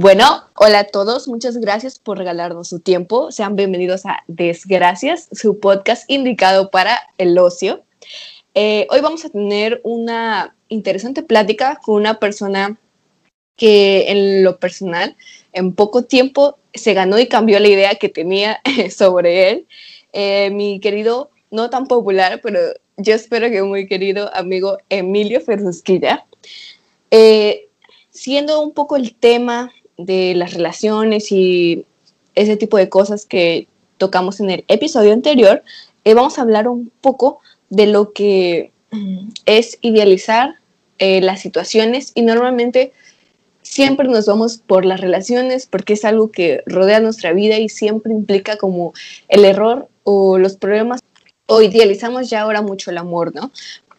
Bueno, hola a todos, muchas gracias por regalarnos su tiempo. Sean bienvenidos a Desgracias, su podcast indicado para el ocio. Eh, hoy vamos a tener una interesante plática con una persona que en lo personal, en poco tiempo, se ganó y cambió la idea que tenía sobre él. Eh, mi querido, no tan popular, pero yo espero que muy querido amigo Emilio Ferrusquilla. Eh, siendo un poco el tema de las relaciones y ese tipo de cosas que tocamos en el episodio anterior, eh, vamos a hablar un poco de lo que es idealizar eh, las situaciones y normalmente siempre nos vamos por las relaciones porque es algo que rodea nuestra vida y siempre implica como el error o los problemas o idealizamos ya ahora mucho el amor, ¿no?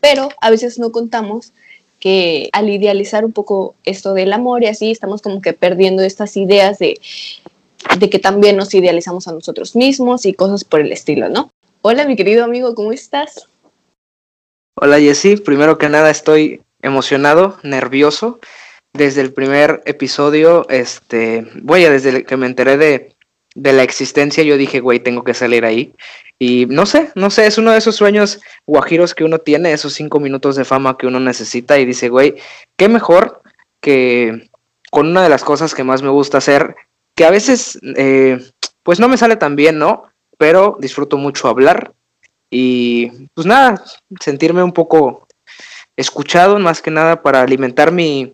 Pero a veces no contamos que al idealizar un poco esto del amor y así estamos como que perdiendo estas ideas de, de que también nos idealizamos a nosotros mismos y cosas por el estilo, ¿no? Hola, mi querido amigo, ¿cómo estás? Hola, Jessy. Primero que nada, estoy emocionado, nervioso. Desde el primer episodio, este, voy a desde que me enteré de, de la existencia, yo dije, güey, tengo que salir ahí. Y no sé, no sé, es uno de esos sueños guajiros que uno tiene, esos cinco minutos de fama que uno necesita y dice, güey, qué mejor que con una de las cosas que más me gusta hacer, que a veces, eh, pues no me sale tan bien, ¿no? Pero disfruto mucho hablar y pues nada, sentirme un poco escuchado más que nada para alimentar mi,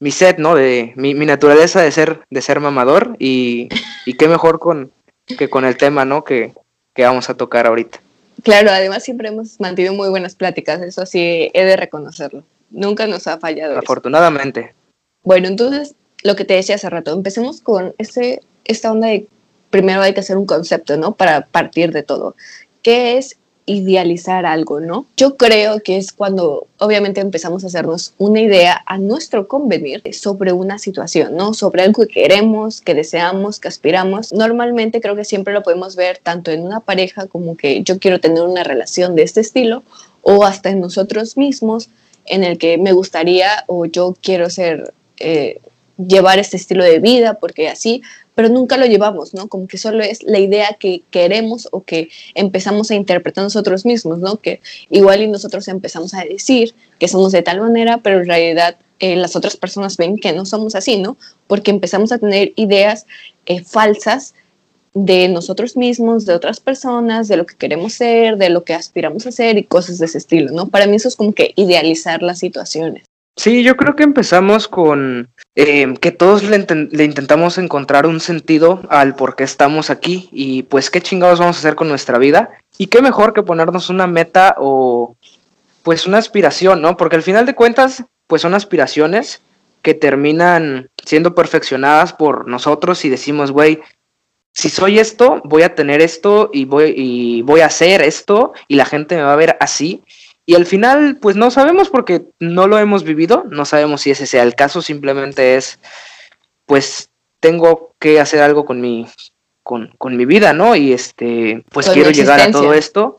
mi set, ¿no? De mi, mi naturaleza de ser, de ser mamador y, y qué mejor con, que con el tema, ¿no? Que, que vamos a tocar ahorita. Claro, además siempre hemos mantenido muy buenas pláticas, eso sí, he de reconocerlo. Nunca nos ha fallado. Afortunadamente. Bueno, entonces, lo que te decía hace rato, empecemos con ese, esta onda de primero hay que hacer un concepto, ¿no? Para partir de todo. ¿Qué es idealizar algo, ¿no? Yo creo que es cuando obviamente empezamos a hacernos una idea a nuestro convenir sobre una situación, ¿no? Sobre algo que queremos, que deseamos, que aspiramos. Normalmente creo que siempre lo podemos ver tanto en una pareja como que yo quiero tener una relación de este estilo o hasta en nosotros mismos en el que me gustaría o yo quiero ser... Eh, llevar este estilo de vida porque así pero nunca lo llevamos, ¿no? Como que solo es la idea que queremos o que empezamos a interpretar nosotros mismos, ¿no? Que igual y nosotros empezamos a decir que somos de tal manera, pero en realidad eh, las otras personas ven que no somos así, ¿no? Porque empezamos a tener ideas eh, falsas de nosotros mismos, de otras personas, de lo que queremos ser, de lo que aspiramos a ser y cosas de ese estilo, ¿no? Para mí eso es como que idealizar las situaciones. Sí, yo creo que empezamos con eh, que todos le, intentamos encontrar un sentido al por qué estamos aquí y pues qué chingados vamos a hacer con nuestra vida y qué mejor que ponernos una meta o pues una aspiración, ¿no? Porque al final de cuentas pues son aspiraciones que terminan siendo perfeccionadas por nosotros y decimos, güey, si soy esto, voy a tener esto y voy, y voy a hacer esto y la gente me va a ver así y al final, pues no sabemos porque no lo hemos vivido, no sabemos si ese sea el caso, simplemente es, pues tengo que hacer algo con mi, con, con mi vida, ¿no? Y este, pues quiero llegar a todo esto.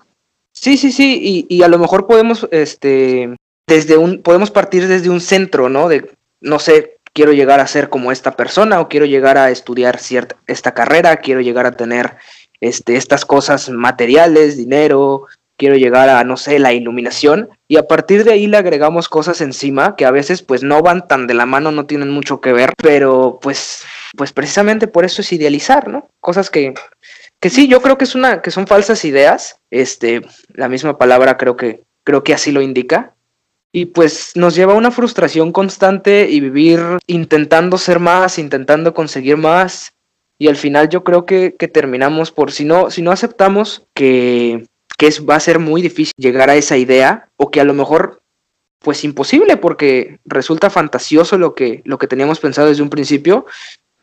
Sí, sí, sí, y, y, a lo mejor podemos, este, desde un, podemos partir desde un centro, ¿no? De, no sé, quiero llegar a ser como esta persona o quiero llegar a estudiar cierta, esta carrera, quiero llegar a tener, este, estas cosas materiales, dinero, quiero llegar a, no sé, la iluminación, y a partir de ahí le agregamos cosas encima que a veces pues no van tan de la mano, no tienen mucho que ver, pero pues, pues precisamente por eso es idealizar, ¿no? Cosas que, que sí, yo creo que es una, que son falsas ideas, este, la misma palabra creo que, creo que así lo indica, y pues nos lleva a una frustración constante y vivir intentando ser más, intentando conseguir más, y al final yo creo que, que terminamos por, si no, si no aceptamos que que es, va a ser muy difícil llegar a esa idea o que a lo mejor pues imposible porque resulta fantasioso lo que, lo que teníamos pensado desde un principio,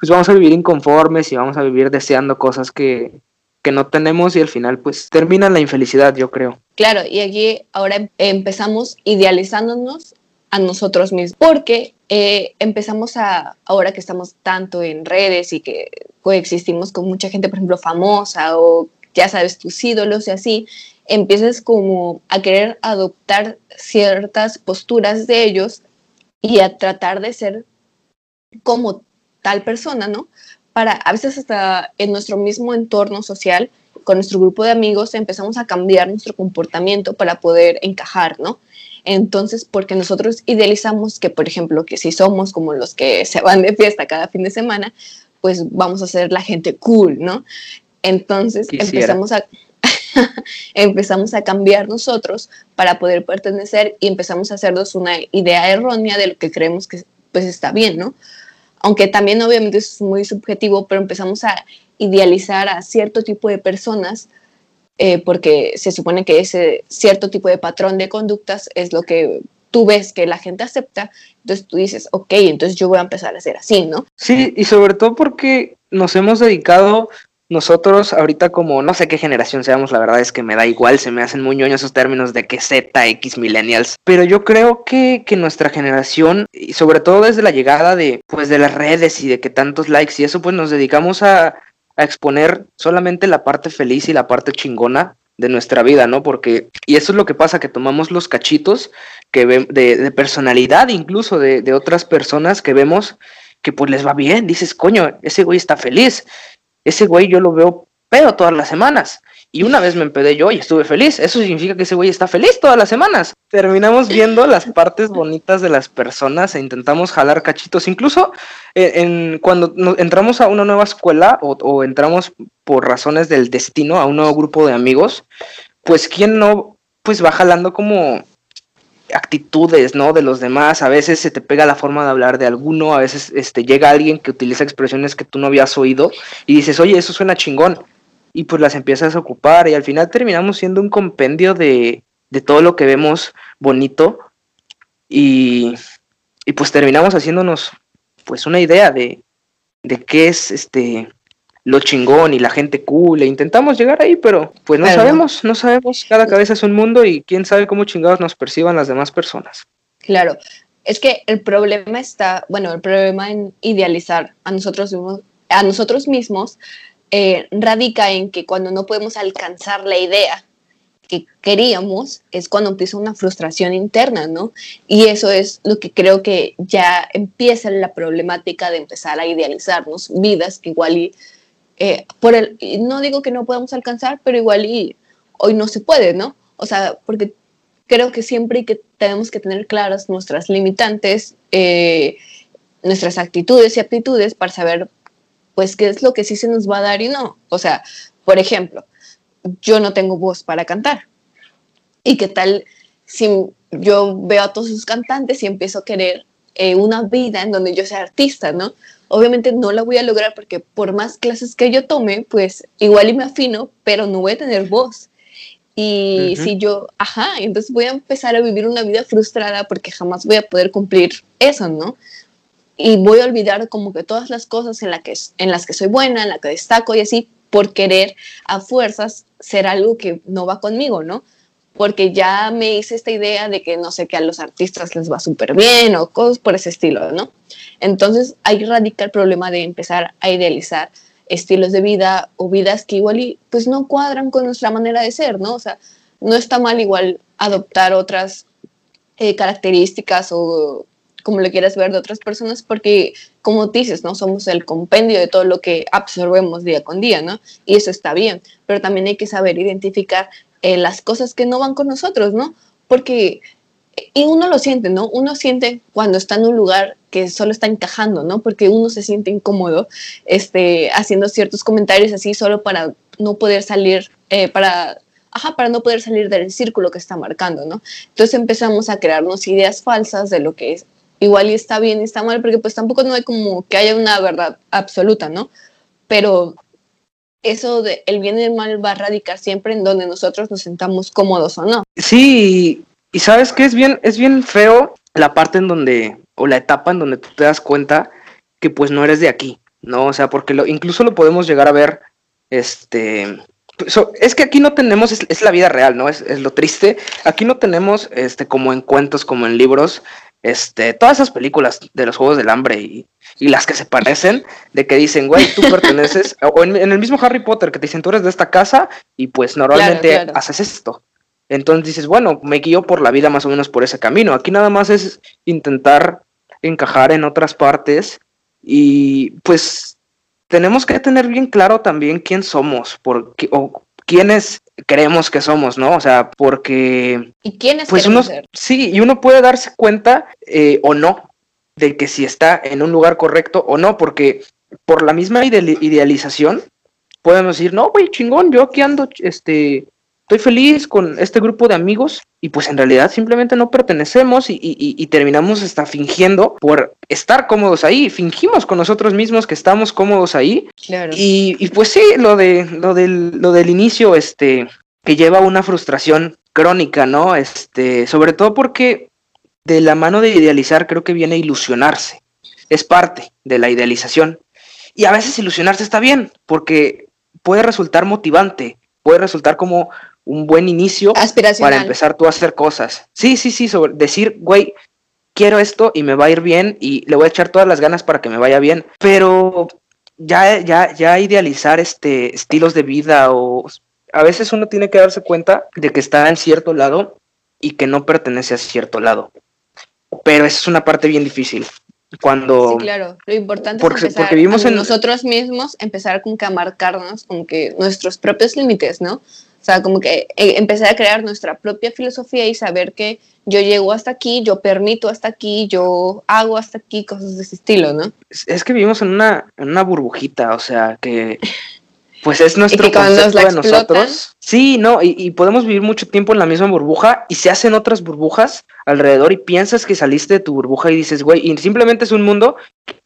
pues vamos a vivir inconformes y vamos a vivir deseando cosas que, que no tenemos y al final pues termina la infelicidad, yo creo. Claro, y aquí ahora em, empezamos idealizándonos a nosotros mismos, porque eh, empezamos a, ahora que estamos tanto en redes y que coexistimos con mucha gente, por ejemplo, famosa o ya sabes, tus ídolos y así, empiezas como a querer adoptar ciertas posturas de ellos y a tratar de ser como tal persona, ¿no? Para, a veces hasta en nuestro mismo entorno social, con nuestro grupo de amigos, empezamos a cambiar nuestro comportamiento para poder encajar, ¿no? Entonces, porque nosotros idealizamos que, por ejemplo, que si somos como los que se van de fiesta cada fin de semana, pues vamos a ser la gente cool, ¿no? Entonces empezamos a, empezamos a cambiar nosotros para poder pertenecer y empezamos a hacernos una idea errónea de lo que creemos que pues está bien, ¿no? Aunque también obviamente es muy subjetivo, pero empezamos a idealizar a cierto tipo de personas eh, porque se supone que ese cierto tipo de patrón de conductas es lo que tú ves que la gente acepta, entonces tú dices, ok, entonces yo voy a empezar a hacer así, ¿no? Sí, y sobre todo porque nos hemos dedicado nosotros ahorita como no sé qué generación seamos, la verdad es que me da igual, se me hacen muy ñoños esos términos de que Z, X, millennials, pero yo creo que, que nuestra generación, y sobre todo desde la llegada de, pues, de las redes y de que tantos likes y eso, pues nos dedicamos a, a exponer solamente la parte feliz y la parte chingona de nuestra vida, ¿no? Porque, y eso es lo que pasa, que tomamos los cachitos que de, de personalidad incluso de, de, otras personas que vemos que pues les va bien, dices, coño, ese güey está feliz, ese güey yo lo veo pedo todas las semanas, y una vez me empedé yo y estuve feliz. Eso significa que ese güey está feliz todas las semanas. Terminamos viendo las partes bonitas de las personas e intentamos jalar cachitos. Incluso eh, en, cuando entramos a una nueva escuela o, o, entramos por razones del destino a un nuevo grupo de amigos, pues quién no, pues va jalando como actitudes, ¿no? De los demás, a veces se te pega la forma de hablar de alguno, a veces este, llega alguien que utiliza expresiones que tú no habías oído y dices, oye, eso suena chingón y pues las empiezas a ocupar y al final terminamos siendo un compendio de, de todo lo que vemos bonito y, y, pues terminamos haciéndonos pues una idea de, de qué es este lo chingón y la gente cool e intentamos llegar ahí pero pues no claro. sabemos no sabemos cada cabeza es un mundo y quién sabe cómo chingados nos perciban las demás personas claro es que el problema está bueno el problema en idealizar a nosotros mismos a nosotros mismos eh, radica en que cuando no podemos alcanzar la idea que queríamos, es cuando empieza una frustración interna, ¿no? Y eso es lo que creo que ya empieza la problemática de empezar a idealizarnos vidas que igual y, eh, por el, no digo que no podamos alcanzar, pero igual y hoy no se puede, ¿no? O sea, porque creo que siempre que tenemos que tener claras nuestras limitantes, eh, nuestras actitudes y aptitudes para saber pues qué es lo que sí se nos va a dar y no. O sea, por ejemplo, yo no tengo voz para cantar. ¿Y qué tal si yo veo a todos sus cantantes y empiezo a querer eh, una vida en donde yo sea artista, ¿no? Obviamente no la voy a lograr porque por más clases que yo tome, pues igual y me afino, pero no voy a tener voz. Y uh -huh. si yo, ajá, entonces voy a empezar a vivir una vida frustrada porque jamás voy a poder cumplir eso, ¿no? y voy a olvidar como que todas las cosas en, la que, en las que soy buena, en las que destaco y así, por querer a fuerzas ser algo que no va conmigo, ¿no? Porque ya me hice esta idea de que no sé, que a los artistas les va súper bien o cosas por ese estilo, ¿no? Entonces ahí radica el problema de empezar a idealizar estilos de vida o vidas que igual y, pues no cuadran con nuestra manera de ser, ¿no? O sea, no está mal igual adoptar otras eh, características o como lo quieras ver de otras personas, porque como dices, ¿no? Somos el compendio de todo lo que absorbemos día con día, ¿no? Y eso está bien, pero también hay que saber identificar eh, las cosas que no van con nosotros, ¿no? Porque, y uno lo siente, ¿no? Uno siente cuando está en un lugar que solo está encajando, ¿no? Porque uno se siente incómodo este, haciendo ciertos comentarios así solo para no poder salir, eh, para ajá, para no poder salir del círculo que está marcando, ¿no? Entonces empezamos a crearnos ideas falsas de lo que es, igual y está bien y está mal, porque pues tampoco no hay como que haya una verdad absoluta, ¿no? Pero eso de el bien y el mal va a radicar siempre en donde nosotros nos sentamos cómodos o no. Sí, y sabes que es bien, es bien feo la parte en donde, o la etapa en donde tú te das cuenta que pues no eres de aquí, ¿no? O sea, porque lo, incluso lo podemos llegar a ver, este, So, es que aquí no tenemos, es, es la vida real, ¿no? Es, es, lo triste. Aquí no tenemos, este, como en cuentos, como en libros, este, todas esas películas de los Juegos del Hambre y, y las que se parecen, de que dicen, güey, tú perteneces, o en, en, el mismo Harry Potter, que te dicen, tú eres de esta casa y pues normalmente claro, claro. haces esto. Entonces dices, bueno, me guío por la vida más o menos por ese camino. Aquí nada más es intentar encajar en otras partes Y pues tenemos que tener bien claro también quién somos, porque, o quiénes creemos que somos, ¿no? O sea, porque... ¿Y quiénes pues uno, Sí, y uno puede darse cuenta eh, o no de que si está en un lugar correcto o no, porque por la misma idealización podemos decir, no, güey, chingón, yo aquí ando, este, estoy feliz con este grupo de amigos y pues en realidad simplemente no pertenecemos y, terminamos hasta fingiendo por estar cómodos ahí, fingimos con nosotros mismos que estamos cómodos ahí y, pues sí, lo, de, lo, del, lo del inicio, este, que lleva una frustración crónica, ¿no? Este, sobre todo porque de la mano de idealizar creo que viene ilusionarse, es parte de la idealización. Y a veces ilusionarse está bien, porque puede resultar motivante, puede resultar como un buen inicio para empezar tú a hacer cosas. Sí, sí, sí, sobre decir, güey, quiero esto y me va a ir bien y le voy a echar todas las ganas para que me vaya bien, pero ya, ya, ya idealizar este estilos de vida o a veces uno tiene que darse cuenta de que está en cierto lado y que no pertenece a cierto lado. Pero esa es una parte bien difícil. Cuando, sí, claro. Lo importante es empezar porque vivimos en nosotros mismos, empezar con que a marcarnos con que nuestros propios límites, ¿no? O sea, como que eh, empezar a crear nuestra propia filosofía y saber que yo llego hasta aquí, yo permito hasta aquí, yo hago hasta aquí, cosas de ese estilo, ¿no? Es, que vivimos en una, en una burbujita, o sea, que pues es nuestro concepto de nosotros. Sí, no, y, y, podemos vivir mucho tiempo en la misma burbuja y se hacen otras burbujas alrededor y piensas que saliste de tu burbuja y dices, güey, y simplemente es un mundo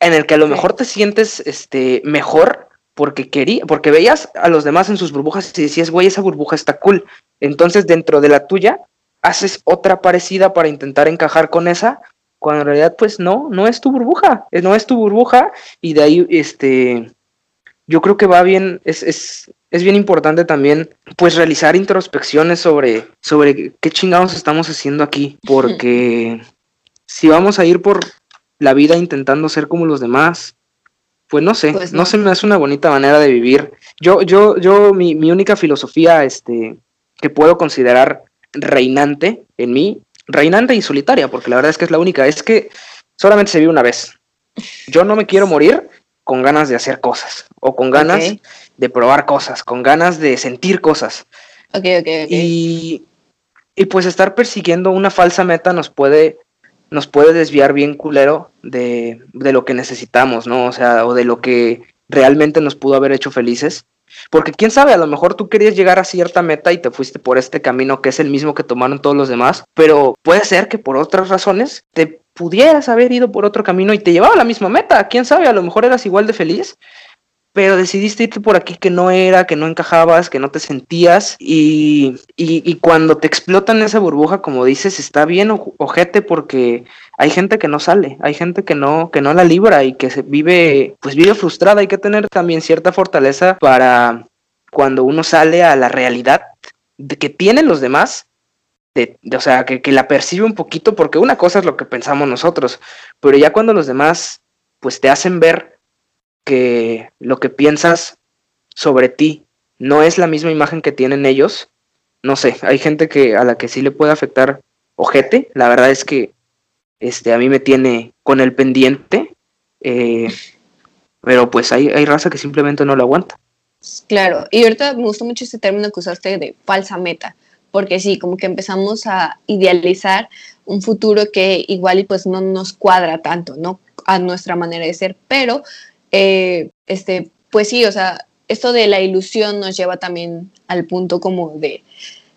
en el que a lo mejor te sientes este, mejor porque quería, porque veías a los demás en sus burbujas y decías, güey, esa burbuja está cool. Entonces, dentro de la tuya, haces otra parecida para intentar encajar con esa, cuando en realidad, pues no, no es tu burbuja, no es tu burbuja, y de ahí, este, yo creo que va bien, es, es, es bien importante también, pues, realizar introspecciones sobre, sobre qué chingados estamos haciendo aquí, porque si vamos a ir por la vida intentando ser como los demás, pues no sé, pues no. se me hace una bonita manera de vivir. Yo, yo, yo, mi, mi única filosofía, este, que puedo considerar reinante en mí, reinante y solitaria, porque la verdad es que es la única, es que solamente se vive una vez. Yo no me quiero morir con ganas de hacer cosas, o con ganas de probar cosas, con ganas de sentir cosas. Ok, ok, ok. Y, y pues estar persiguiendo una falsa meta nos puede nos puede desviar bien culero de, de, lo que necesitamos, ¿no? O sea, o de lo que realmente nos pudo haber hecho felices. Porque quién sabe, a lo mejor tú querías llegar a cierta meta y te fuiste por este camino que es el mismo que tomaron todos los demás, pero puede ser que por otras razones te pudieras haber ido por otro camino y te llevaba a la misma meta. Quién sabe, a lo mejor eras igual de feliz, pero decidiste irte por aquí que no era, que no encajabas, que no te sentías y, y, cuando te explotan esa burbuja, como dices, está bien ojete porque hay gente que no sale, hay gente que no, que no la libra y que se vive, pues vive frustrada, hay que tener también cierta fortaleza para cuando uno sale a la realidad de que tienen los demás, de, o sea, que, que la percibe un poquito, porque una cosa es lo que pensamos nosotros, pero ya cuando los demás pues te hacen ver que lo que piensas sobre ti no es la misma imagen que tienen ellos, no sé, hay gente que a la que sí le puede afectar ojete, la verdad es que este a mí me tiene con el pendiente, eh, pero pues hay, hay raza que simplemente no lo aguanta. Claro, y ahorita me gustó mucho ese término que usaste de falsa meta, porque sí, como que empezamos a idealizar un futuro que igual y pues no nos cuadra tanto, ¿no? A nuestra manera de ser, pero eh, este, pues sí, o sea, esto de la ilusión nos lleva también al punto como de,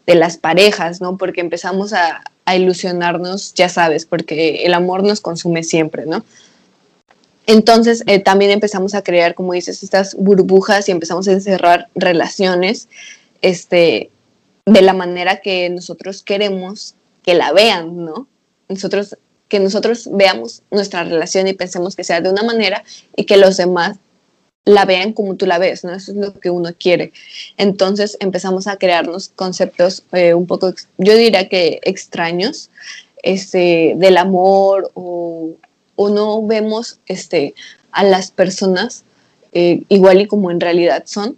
de las parejas, ¿no? Porque empezamos a, a, ilusionarnos, ya sabes, porque el amor nos consume siempre, ¿no? Entonces eh, también empezamos a crear, como dices, estas burbujas y empezamos a encerrar relaciones este, de la manera que nosotros queremos que la vean, ¿no? Nosotros que nosotros veamos nuestra relación y pensemos que sea de una manera y que los demás la vean como tú la ves, ¿no? Eso es lo que uno quiere. Entonces empezamos a crearnos conceptos eh, un poco, yo diría que extraños, este, del amor o, o no vemos este, a las personas eh, igual y como en realidad son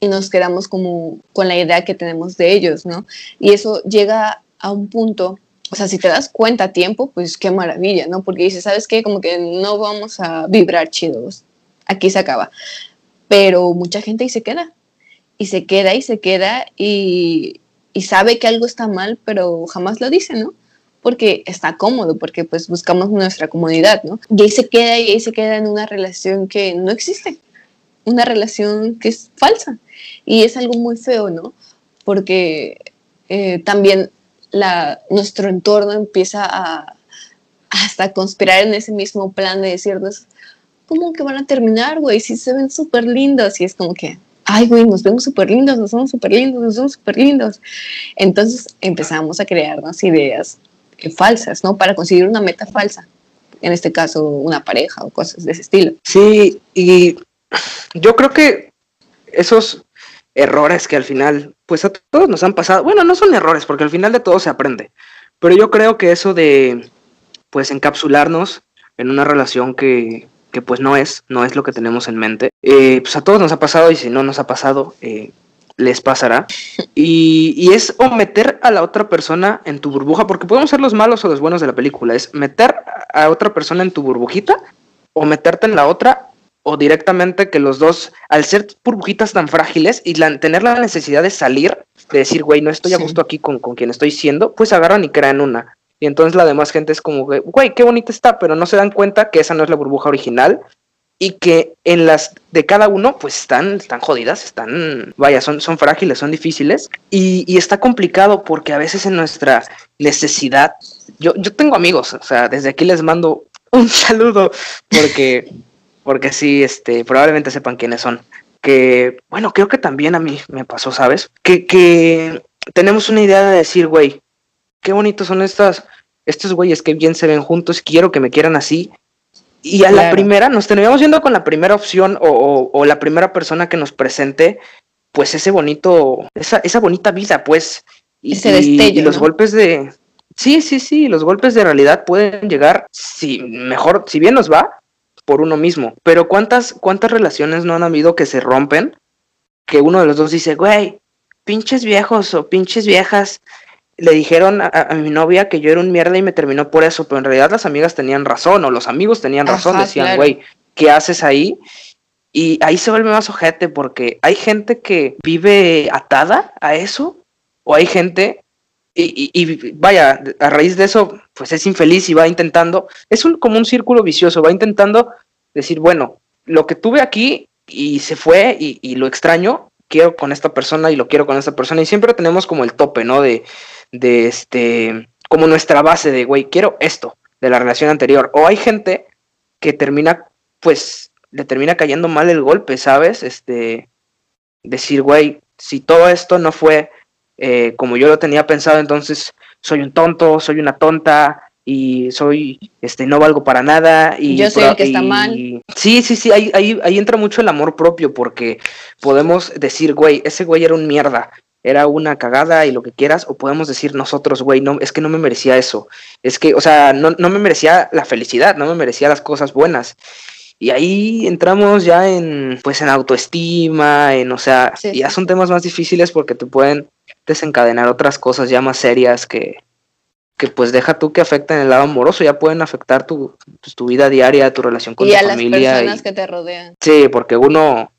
y nos quedamos como con la idea que tenemos de ellos, ¿no? Y eso llega a un punto o sea, si te das cuenta a tiempo, pues qué maravilla, ¿no? Porque dices, ¿sabes qué? Como que no vamos a vibrar chidos. Aquí se acaba. Pero mucha gente ahí se queda. Y se queda y se queda y, sabe que algo está mal, pero jamás lo dice, ¿no? Porque está cómodo, porque pues buscamos nuestra comodidad, ¿no? Y ahí se queda y ahí se queda en una relación que no existe. Una relación que es falsa. Y es algo muy feo, ¿no? Porque eh, también la, nuestro entorno empieza a hasta conspirar en ese mismo plan de decirnos, ¿cómo que van a terminar, güey? Si se ven súper lindos y es como que, ay, güey, nos vemos súper lindos, nos vemos súper lindos, nos vemos súper lindos. Entonces empezamos a crearnos ideas eh, falsas, ¿no? Para conseguir una meta falsa. En este caso, una pareja o cosas de ese estilo. Sí, y yo creo que esos errores que al final, pues a todos nos han pasado. Bueno, no son errores, porque al final de todo se aprende. Pero yo creo que eso de, pues, encapsularnos en una relación que, que pues no es, no es lo que tenemos en mente, eh, pues a todos nos ha pasado y si no nos ha pasado, eh, les pasará. Y, y, es o meter a la otra persona en tu burbuja, porque podemos ser los malos o los buenos de la película, es meter a otra persona en tu burbujita o meterte en la otra o directamente que los dos, al ser burbujitas tan frágiles y tener la necesidad de salir, de decir, güey, no estoy a gusto aquí con, con quien estoy siendo, pues agarran y crean una. Y entonces la demás gente es como, güey, qué bonita está, pero no se dan cuenta que esa no es la burbuja original y que en las de cada uno, pues están, están jodidas, están, vaya, son, son frágiles, son difíciles. Y, y está complicado porque a veces en nuestra necesidad, yo, yo tengo amigos, o sea, desde aquí les mando un saludo porque porque sí, este, probablemente sepan quiénes son. Que, bueno, creo que también a mí me pasó, ¿sabes? Que, que tenemos una idea de decir, güey, qué bonitos son estas, estos güeyes que bien se ven juntos, quiero que me quieran así. Y a la primera, nos terminamos yendo con la primera opción o, o, o, la primera persona que nos presente, pues ese bonito, esa, esa bonita vida, pues. Y, ese destello, y los ¿no? golpes de... Sí, sí, sí, los golpes de realidad pueden llegar, si mejor, si bien nos va, por uno mismo. Pero ¿cuántas, cuántas relaciones no han habido que se rompen? Que uno de los dos dice, güey, pinches viejos o pinches viejas le dijeron a, a, mi novia que yo era un mierda y me terminó por eso, pero en realidad las amigas tenían razón o los amigos tenían razón, Ajá, decían, güey, claro. ¿qué haces ahí? Y ahí se vuelve más ojete porque hay gente que vive atada a eso o hay gente y, vaya, a raíz de eso, pues es infeliz y va intentando, es un, como un círculo vicioso, va intentando decir, bueno, lo que tuve aquí y se fue y, y, lo extraño, quiero con esta persona y lo quiero con esta persona, y siempre tenemos como el tope, ¿no? De, de este, como nuestra base de, güey, quiero esto de la relación anterior. O hay gente que termina, pues, le termina cayendo mal el golpe, ¿sabes? Este, decir, güey, si todo esto no fue eh, como yo lo tenía pensado, entonces soy un tonto, soy una tonta y soy, este, no valgo para nada. Y yo soy el que y, está mal. Sí, sí, sí, ahí, ahí, ahí entra mucho el amor propio porque podemos decir, güey, ese güey era un mierda, era una cagada y lo que quieras, o podemos decir nosotros, güey, no, es que no me merecía eso, es que, o sea, no, no me merecía la felicidad, no me merecía las cosas buenas. Y ahí entramos ya en, pues, en autoestima, en, o sea, sí, ya son temas más difíciles porque te pueden desencadenar otras cosas ya más serias que, que pues deja tú que afecten el lado amoroso, ya pueden afectar tu, pues, tu vida diaria, tu relación con y tu a familia. las personas y, que te rodean. Sí, porque uno,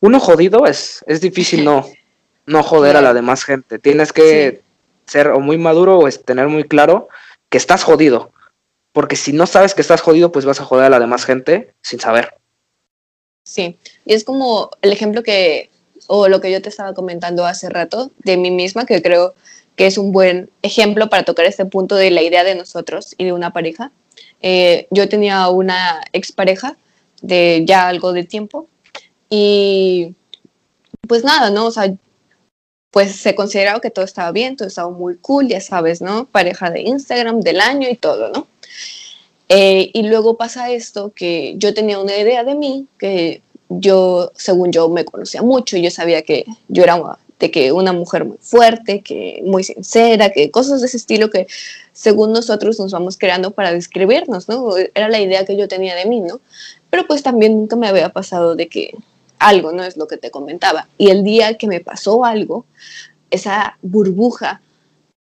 uno jodido es, es difícil no, no joder a la demás gente. Tienes que sí. ser o muy maduro o tener muy claro que estás jodido. Porque si no sabes que estás jodido, pues vas a joder a la demás gente sin saber. Sí, y es como el ejemplo que, o lo que yo te estaba comentando hace rato de mí misma, que creo que es un buen ejemplo para tocar este punto de la idea de nosotros y de una pareja. Eh, yo tenía una expareja de ya algo de tiempo y pues nada, ¿no? O sea, pues se consideraba que todo estaba bien, todo estaba muy cool, ya sabes, ¿no? Pareja de Instagram del año y todo, ¿no? Eh, y luego pasa esto, que yo tenía una idea de mí, que yo, según yo, me conocía mucho, yo sabía que yo era una, de que una mujer muy fuerte, que muy sincera, que cosas de ese estilo que según nosotros nos vamos creando para describirnos, ¿no? Era la idea que yo tenía de mí, ¿no? Pero pues también nunca me había pasado de que algo, ¿no? Es lo que te comentaba. Y el día que me pasó algo, esa burbuja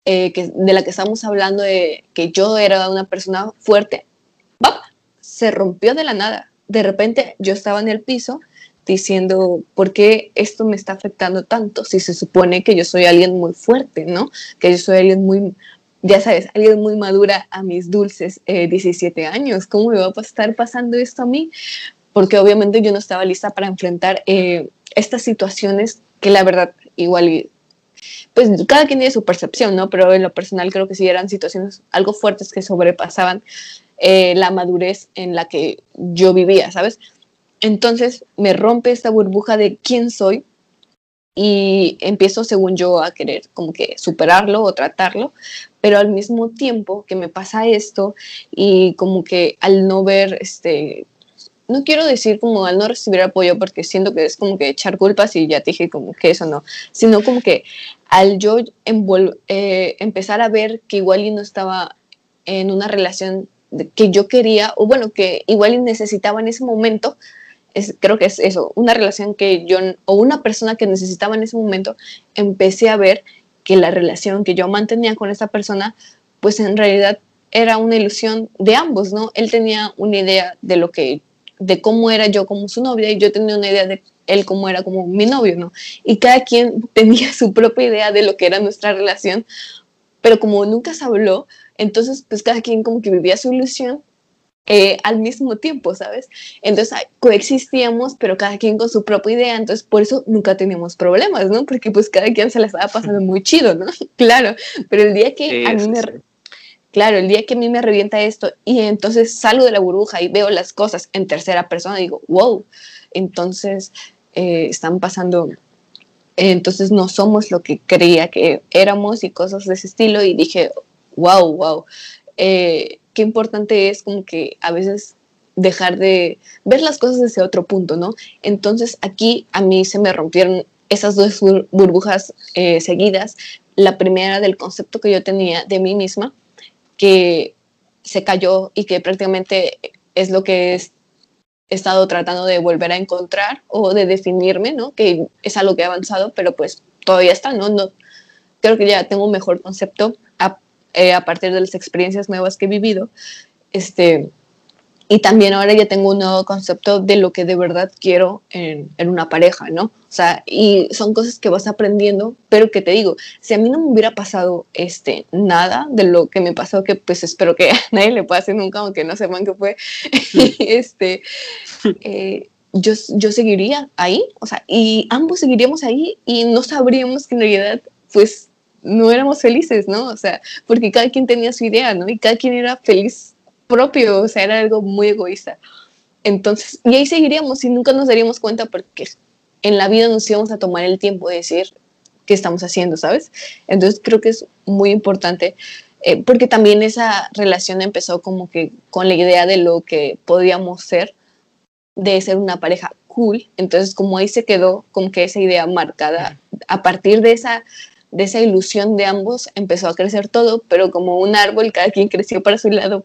eh, que, de la que estamos hablando, de que yo era una persona fuerte, se rompió de la nada. De repente yo estaba en el piso diciendo, ¿por qué esto me está afectando tanto? Si se supone que yo soy alguien muy fuerte, ¿no? Que yo soy alguien muy, ya sabes, alguien muy madura a mis dulces 17 eh, años. ¿Cómo me va a estar pasando esto a mí? Porque obviamente yo no estaba lista para enfrentar eh, estas situaciones que la verdad igual pues cada quien tiene su percepción, ¿no? Pero en lo personal creo que sí eran situaciones algo fuertes que sobrepasaban eh, la madurez en la que yo vivía, ¿sabes? Entonces me rompe esta burbuja de quién soy y empiezo, según yo, a querer como que superarlo o tratarlo, pero al mismo tiempo que me pasa esto y como que al no ver, este, no quiero decir como al no recibir apoyo porque siento que es como que echar culpas y ya te dije como que eso no, sino como que al yo eh, empezar a ver que igual y no estaba en una relación que yo quería, o bueno, que igual necesitaba en ese momento, es, creo que es eso, una relación que yo, o una persona que necesitaba en ese momento, empecé a ver que la relación que yo mantenía con esa persona, pues en realidad era una ilusión de ambos, ¿no? Él tenía una idea de lo que, de cómo era yo como su novia y yo tenía una idea de él cómo era como mi novio, ¿no? Y cada quien tenía su propia idea de lo que era nuestra relación, pero como nunca se habló, entonces, pues cada quien como que vivía su ilusión eh, al mismo tiempo, ¿sabes? Entonces coexistíamos, pero cada quien con su propia idea, entonces por eso nunca teníamos problemas, ¿no? Porque pues cada quien se la estaba pasando muy chido, ¿no? claro, pero el día que a mí me... Claro, el día que a mí me revienta esto y entonces salgo de la burbuja y veo las cosas en tercera persona, digo, wow, entonces eh, están pasando entonces no somos lo que creía que éramos y cosas de ese estilo y dije, wow, wow, eh, qué importante es como que a veces dejar de ver las cosas desde otro punto, ¿no? Entonces aquí a mí se me rompieron esas dos burbujas eh, seguidas. La primera del concepto que yo tenía de mí misma, que se cayó y que prácticamente es lo que he estado tratando de volver a encontrar o de definirme, ¿no? Que es algo que he avanzado, pero pues todavía está, ¿no? no creo que ya tengo un mejor concepto eh, a partir de las experiencias nuevas que he vivido. Este, y también ahora ya tengo un nuevo concepto de lo que de verdad quiero en, en, una pareja, ¿no? O sea, y son cosas que vas aprendiendo, pero que te digo, si a mí no me hubiera pasado este, nada de lo que me pasó, que pues espero que a nadie le pase nunca, aunque no sepan qué fue, este, eh, yo, yo seguiría ahí, o sea, y ambos seguiríamos ahí y no sabríamos que en realidad, pues, no éramos felices, ¿no? O sea, porque cada quien tenía su idea, ¿no? Y cada quien era feliz propio, o sea, era algo muy egoísta. Entonces, y ahí seguiríamos y nunca nos daríamos cuenta porque en la vida nos íbamos a tomar el tiempo de decir qué estamos haciendo, ¿sabes? Entonces creo que es muy importante, eh, porque también esa relación empezó como que con la idea de lo que podíamos ser, de ser una pareja cool, entonces como ahí se quedó como que esa idea marcada, a partir de esa de esa ilusión de ambos empezó a crecer todo, pero como un árbol, cada quien creció para su lado,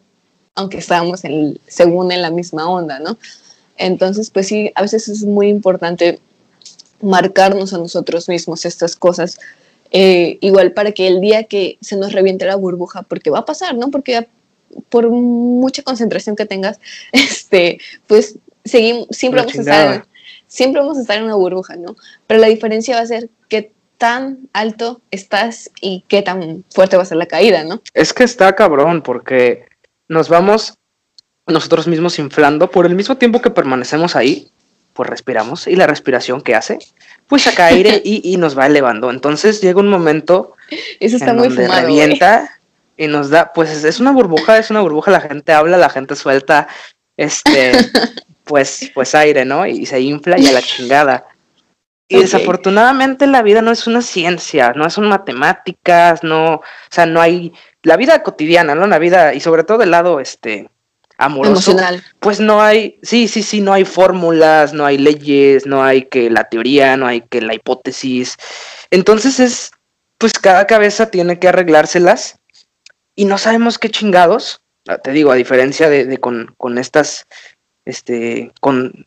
aunque estábamos en, según en la misma onda, ¿no? Entonces, pues sí, a veces es muy importante marcarnos a nosotros mismos estas cosas, eh, igual para que el día que se nos reviente la burbuja, porque va a pasar, ¿no? Porque por mucha concentración que tengas, este, pues seguimos, siempre vamos a estar, siempre vamos a estar en una burbuja, ¿no? Pero la diferencia va a ser tan alto estás y qué tan fuerte va a ser la caída, ¿no? Es que está cabrón porque nos vamos nosotros mismos inflando por el mismo tiempo que permanecemos ahí, pues respiramos y la respiración que hace, pues saca aire y, nos va elevando. Entonces llega un momento Eso está en muy donde revienta y nos da, pues es una burbuja, es una burbuja, la gente habla, la gente suelta, este, pues, pues aire, ¿no? Y se infla y a la chingada. Y desafortunadamente la vida no es una ciencia, no son matemáticas, no, o sea, no hay la vida cotidiana, ¿no? La vida y sobre todo el lado este amoroso, Emocional. pues no hay, sí, sí, sí, no hay fórmulas, no hay leyes, no hay que la teoría, no hay que la hipótesis. Entonces es, pues cada cabeza tiene que arreglárselas y no sabemos qué chingados, te digo, a diferencia de, de con, con estas, este, con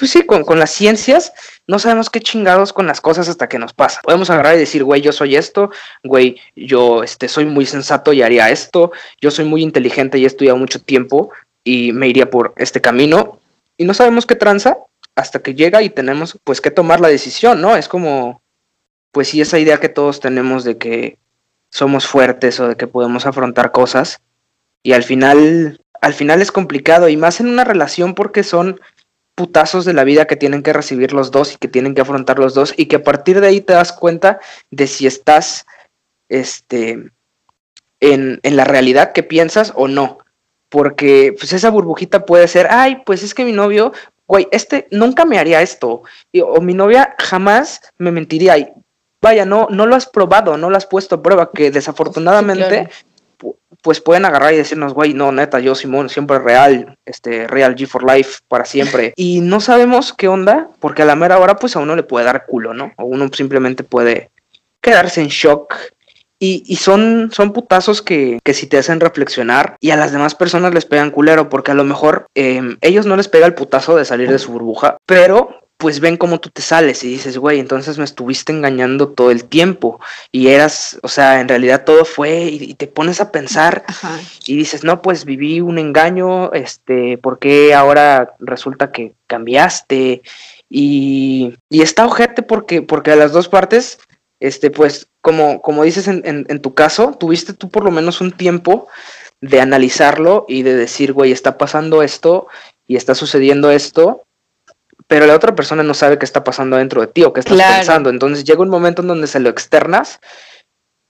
pues sí, con, con, las ciencias, no sabemos qué chingados con las cosas hasta que nos pasa. Podemos agarrar y decir, güey, yo soy esto, güey, yo este, soy muy sensato y haría esto, yo soy muy inteligente y he estudiado mucho tiempo y me iría por este camino. Y no sabemos qué tranza hasta que llega y tenemos pues que tomar la decisión, ¿no? Es como, pues sí, esa idea que todos tenemos de que somos fuertes o de que podemos afrontar cosas y al final, al final es complicado y más en una relación porque son putazos de la vida que tienen que recibir los dos y que tienen que afrontar los dos y que a partir de ahí te das cuenta de si estás este en, en la realidad que piensas o no. Porque pues esa burbujita puede ser, ay, pues es que mi novio, güey, este nunca me haría esto, o mi novia jamás me mentiría, y vaya, no, no lo has probado, no lo has puesto a prueba, que desafortunadamente pues pueden agarrar y decirnos, güey, no, neta, yo Simón, siempre real, este, real G for life, para siempre. Y no sabemos qué onda, porque a la mera hora, pues a uno le puede dar culo, ¿no? O uno simplemente puede quedarse en shock. Y, y son, son putazos que, que si te hacen reflexionar y a las demás personas les pegan culero, porque a lo mejor eh, ellos no les pega el putazo de salir de su burbuja, pero pues ven cómo tú te sales y dices, güey, entonces me estuviste engañando todo el tiempo y eras, o sea, en realidad todo fue y, te pones a pensar y dices, no, pues viví un engaño, este, ¿por qué ahora resulta que cambiaste? Y, y está ojete porque, porque a las dos partes, este, pues, como, como dices en, en, en tu caso, tuviste tú por lo menos un tiempo de analizarlo y de decir, güey, está pasando esto y está sucediendo esto pero la otra persona no sabe qué está pasando dentro de ti o qué estás pensando. Entonces llega un momento en donde se lo externas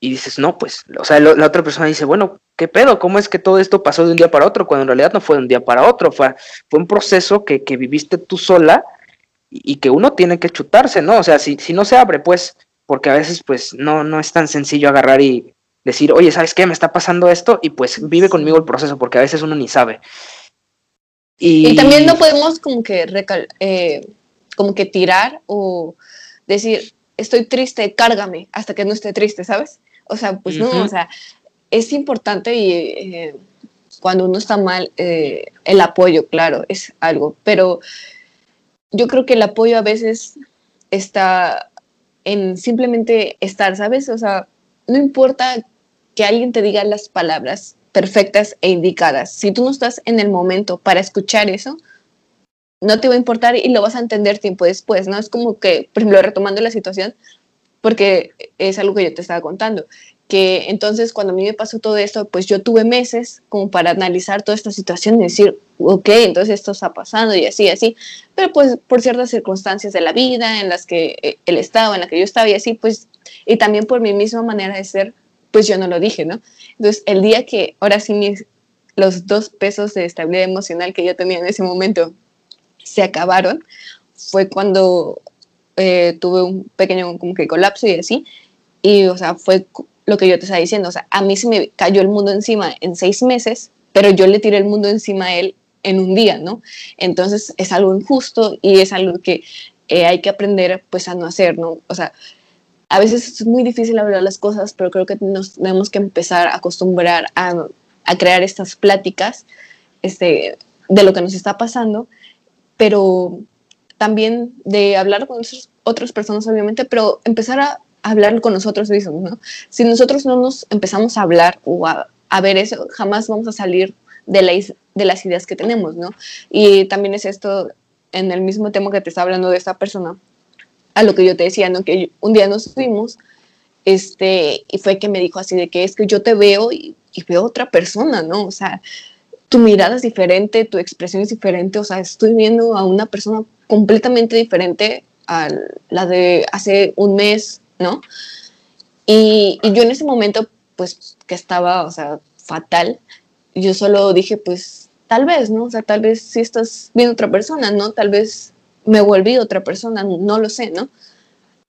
y dices, no, pues, o sea, la otra persona dice, bueno, ¿qué pedo? ¿Cómo es que todo esto pasó de un día para otro? Cuando en realidad no fue de un día para otro, fue, fue un proceso que, que viviste tú sola y, que uno tiene que chutarse, ¿no? O sea, si, si no se abre, pues, porque a veces, pues, no, no es tan sencillo agarrar y decir, oye, ¿sabes qué? Me está pasando esto y pues vive conmigo el proceso, porque a veces uno ni sabe. Y, también no podemos como que, eh, como que tirar o decir, estoy triste, cárgame hasta que no esté triste, ¿sabes? O sea, pues no, o sea, es importante y eh, cuando uno está mal, eh, el apoyo, claro, es algo, pero yo creo que el apoyo a veces está en simplemente estar, ¿sabes? O sea, no importa que alguien te diga las palabras, perfectas e indicadas. Si tú no estás en el momento para escuchar eso, no te va a importar y lo vas a entender tiempo después, ¿no? Es como que, por ejemplo, retomando la situación, porque es algo que yo te estaba contando, que entonces cuando a mí me pasó todo esto, pues yo tuve meses como para analizar toda esta situación y decir, ok, entonces esto está pasando y así, así, pero pues por ciertas circunstancias de la vida en las que eh, él estaba, en la que yo estaba y así, pues, y también por mi misma manera de ser, pues yo no lo dije, ¿no? Entonces, el día que ahora sí mis, los dos pesos de estabilidad emocional que yo tenía en ese momento se acabaron, fue cuando eh, tuve un pequeño como que colapso y así, y o sea, fue lo que yo te estaba diciendo, o sea, a mí se me cayó el mundo encima en seis meses, pero yo le tiré el mundo encima a él en un día, ¿no? Entonces es algo injusto y es algo que eh, hay que aprender pues a no hacer, ¿no? O sea, a veces es muy difícil hablar las cosas, pero creo que nos tenemos que empezar a acostumbrar a, a crear estas pláticas este, de lo que nos está pasando, pero también de hablar con otras personas, obviamente, pero empezar a hablar con nosotros mismos, ¿no? Si nosotros no nos empezamos a hablar o a, a ver eso, jamás vamos a salir de, la, de las ideas que tenemos, ¿no? Y también es esto, en el mismo tema que te está hablando de esta persona, a lo que yo te decía, ¿no? Que un día nos fuimos, este, y fue que me dijo así de que es que yo te veo y, veo otra persona, ¿no? O sea, tu mirada es diferente, tu expresión es diferente, o sea, estoy viendo a una persona completamente diferente a la de hace un mes, ¿no? Y, yo en ese momento, pues, que estaba, o sea, fatal, yo solo dije, pues, tal vez, ¿no? O sea, tal vez si estás viendo otra persona, ¿no? Tal vez me volví otra persona, no lo sé, ¿no?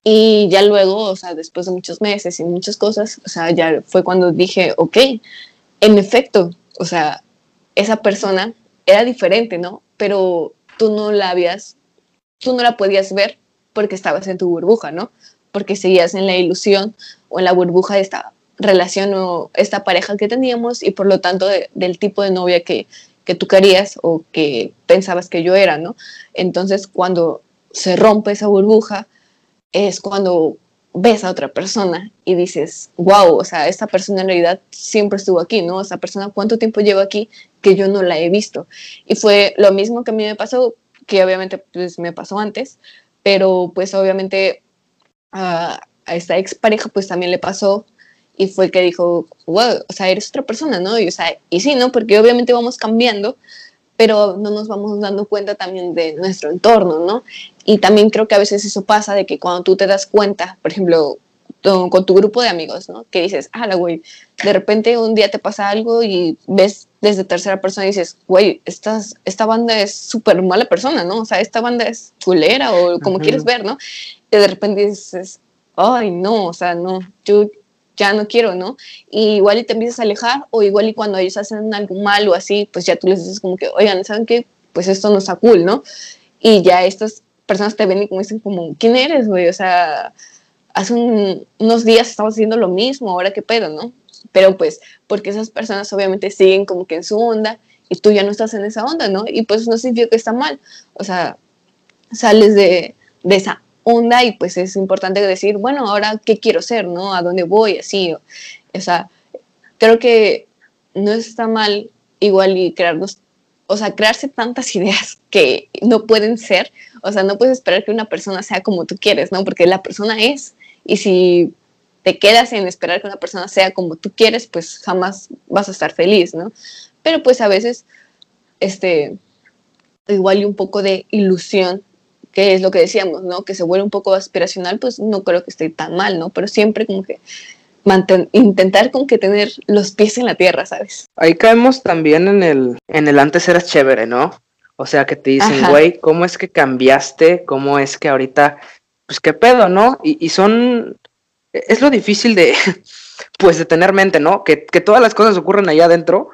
Y ya luego, o sea, después de muchos meses y muchas cosas, o sea, ya fue cuando dije, ok, en efecto, o sea, esa persona era diferente, ¿no? Pero tú no la habías, tú no la podías ver porque estabas en tu burbuja, ¿no? Porque seguías en la ilusión o en la burbuja de esta relación o esta pareja que teníamos y por lo tanto del tipo de novia que, que tú querías o que pensabas que yo era, ¿no? Entonces, cuando se rompe esa burbuja, es cuando ves a otra persona y dices, wow, o sea, esta persona en realidad siempre estuvo aquí, ¿no? Esa persona, ¿cuánto tiempo lleva aquí que yo no la he visto? Y fue lo mismo que a mí me pasó, que obviamente pues me pasó antes, pero pues obviamente a, a esta expareja pues también le pasó y fue que dijo, wow, o sea, eres otra persona, ¿no? Y, o sea, y sí, ¿no? Porque obviamente vamos cambiando, pero no nos vamos dando cuenta también de nuestro entorno, ¿no? Y también creo que a veces eso pasa de que cuando tú te das cuenta, por ejemplo, con tu grupo de amigos, ¿no? Que dices, ah, la güey, de repente un día te pasa algo y ves desde tercera persona y dices, güey, esta, esta banda es súper mala persona, ¿no? O sea, esta banda es culera o como quieres ver, ¿no? Y de repente dices, ay, no, o sea, no, yo ya no quiero, ¿no? Y igual y te empiezas a alejar o igual y cuando ellos hacen algo malo o así, pues ya tú les dices como que, oigan, ¿saben qué? Pues esto no está cool, ¿no? Y ya estas personas te ven y como dicen como, ¿quién eres, güey? O sea, hace unos días estabas haciendo lo mismo, ahora qué pedo, ¿no? Pero pues, porque esas personas obviamente siguen como que en su onda y tú ya no estás en esa onda, ¿no? Y pues no significa que está mal, o sea, sales de, de esa onda y pues es importante decir, bueno, ahora qué quiero ser, ¿no? ¿A dónde voy? Así, o, sea, creo que no está mal igual y crearnos, o sea, crearse tantas ideas que no pueden ser, o sea, no puedes esperar que una persona sea como tú quieres, ¿no? Porque la persona es, y si te quedas en esperar que una persona sea como tú quieres, pues jamás vas a estar feliz, ¿no? Pero pues a veces, este, igual y un poco de ilusión que es lo que decíamos, ¿no? Que se vuelve un poco aspiracional, pues no creo que esté tan mal, ¿no? Pero siempre como que intentar con que tener los pies en la tierra, ¿sabes? Ahí caemos también en el, en el antes eras chévere, ¿no? O sea, que te dicen, güey, ¿cómo es que cambiaste? ¿Cómo es que ahorita, pues qué pedo, ¿no? Y, y son, es lo difícil de, pues de tener mente, ¿no? Que, que todas las cosas ocurren allá adentro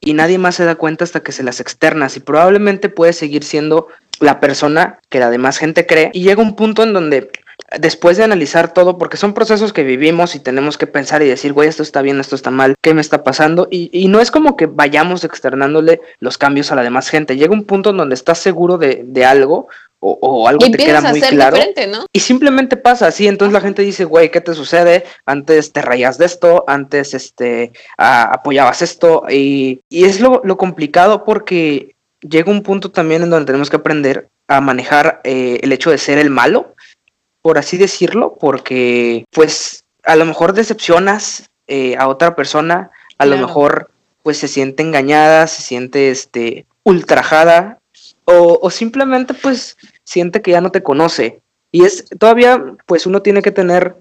y nadie más se da cuenta hasta que se las externas y probablemente puede seguir siendo la persona que la demás gente cree y llega un punto en donde después de analizar todo, porque son procesos que vivimos y tenemos que pensar y decir, güey, esto está bien, esto está mal, ¿qué me está pasando? Y, y, no es como que vayamos externándole los cambios a la demás gente. Llega un punto en donde estás seguro de, de algo o, o, algo te queda muy claro. ¿no? Y simplemente pasa así. Entonces la gente dice, güey, ¿qué te sucede? Antes te rayas de esto, antes este, apoyabas esto. Y, y es lo, lo complicado porque llega un punto también en donde tenemos que aprender a manejar eh, el hecho de ser el malo, por así decirlo, porque pues a lo mejor decepcionas eh, a otra persona, a claro. lo mejor pues se siente engañada, se siente este ultrajada o, o, simplemente pues siente que ya no te conoce. Y es todavía pues uno tiene que tener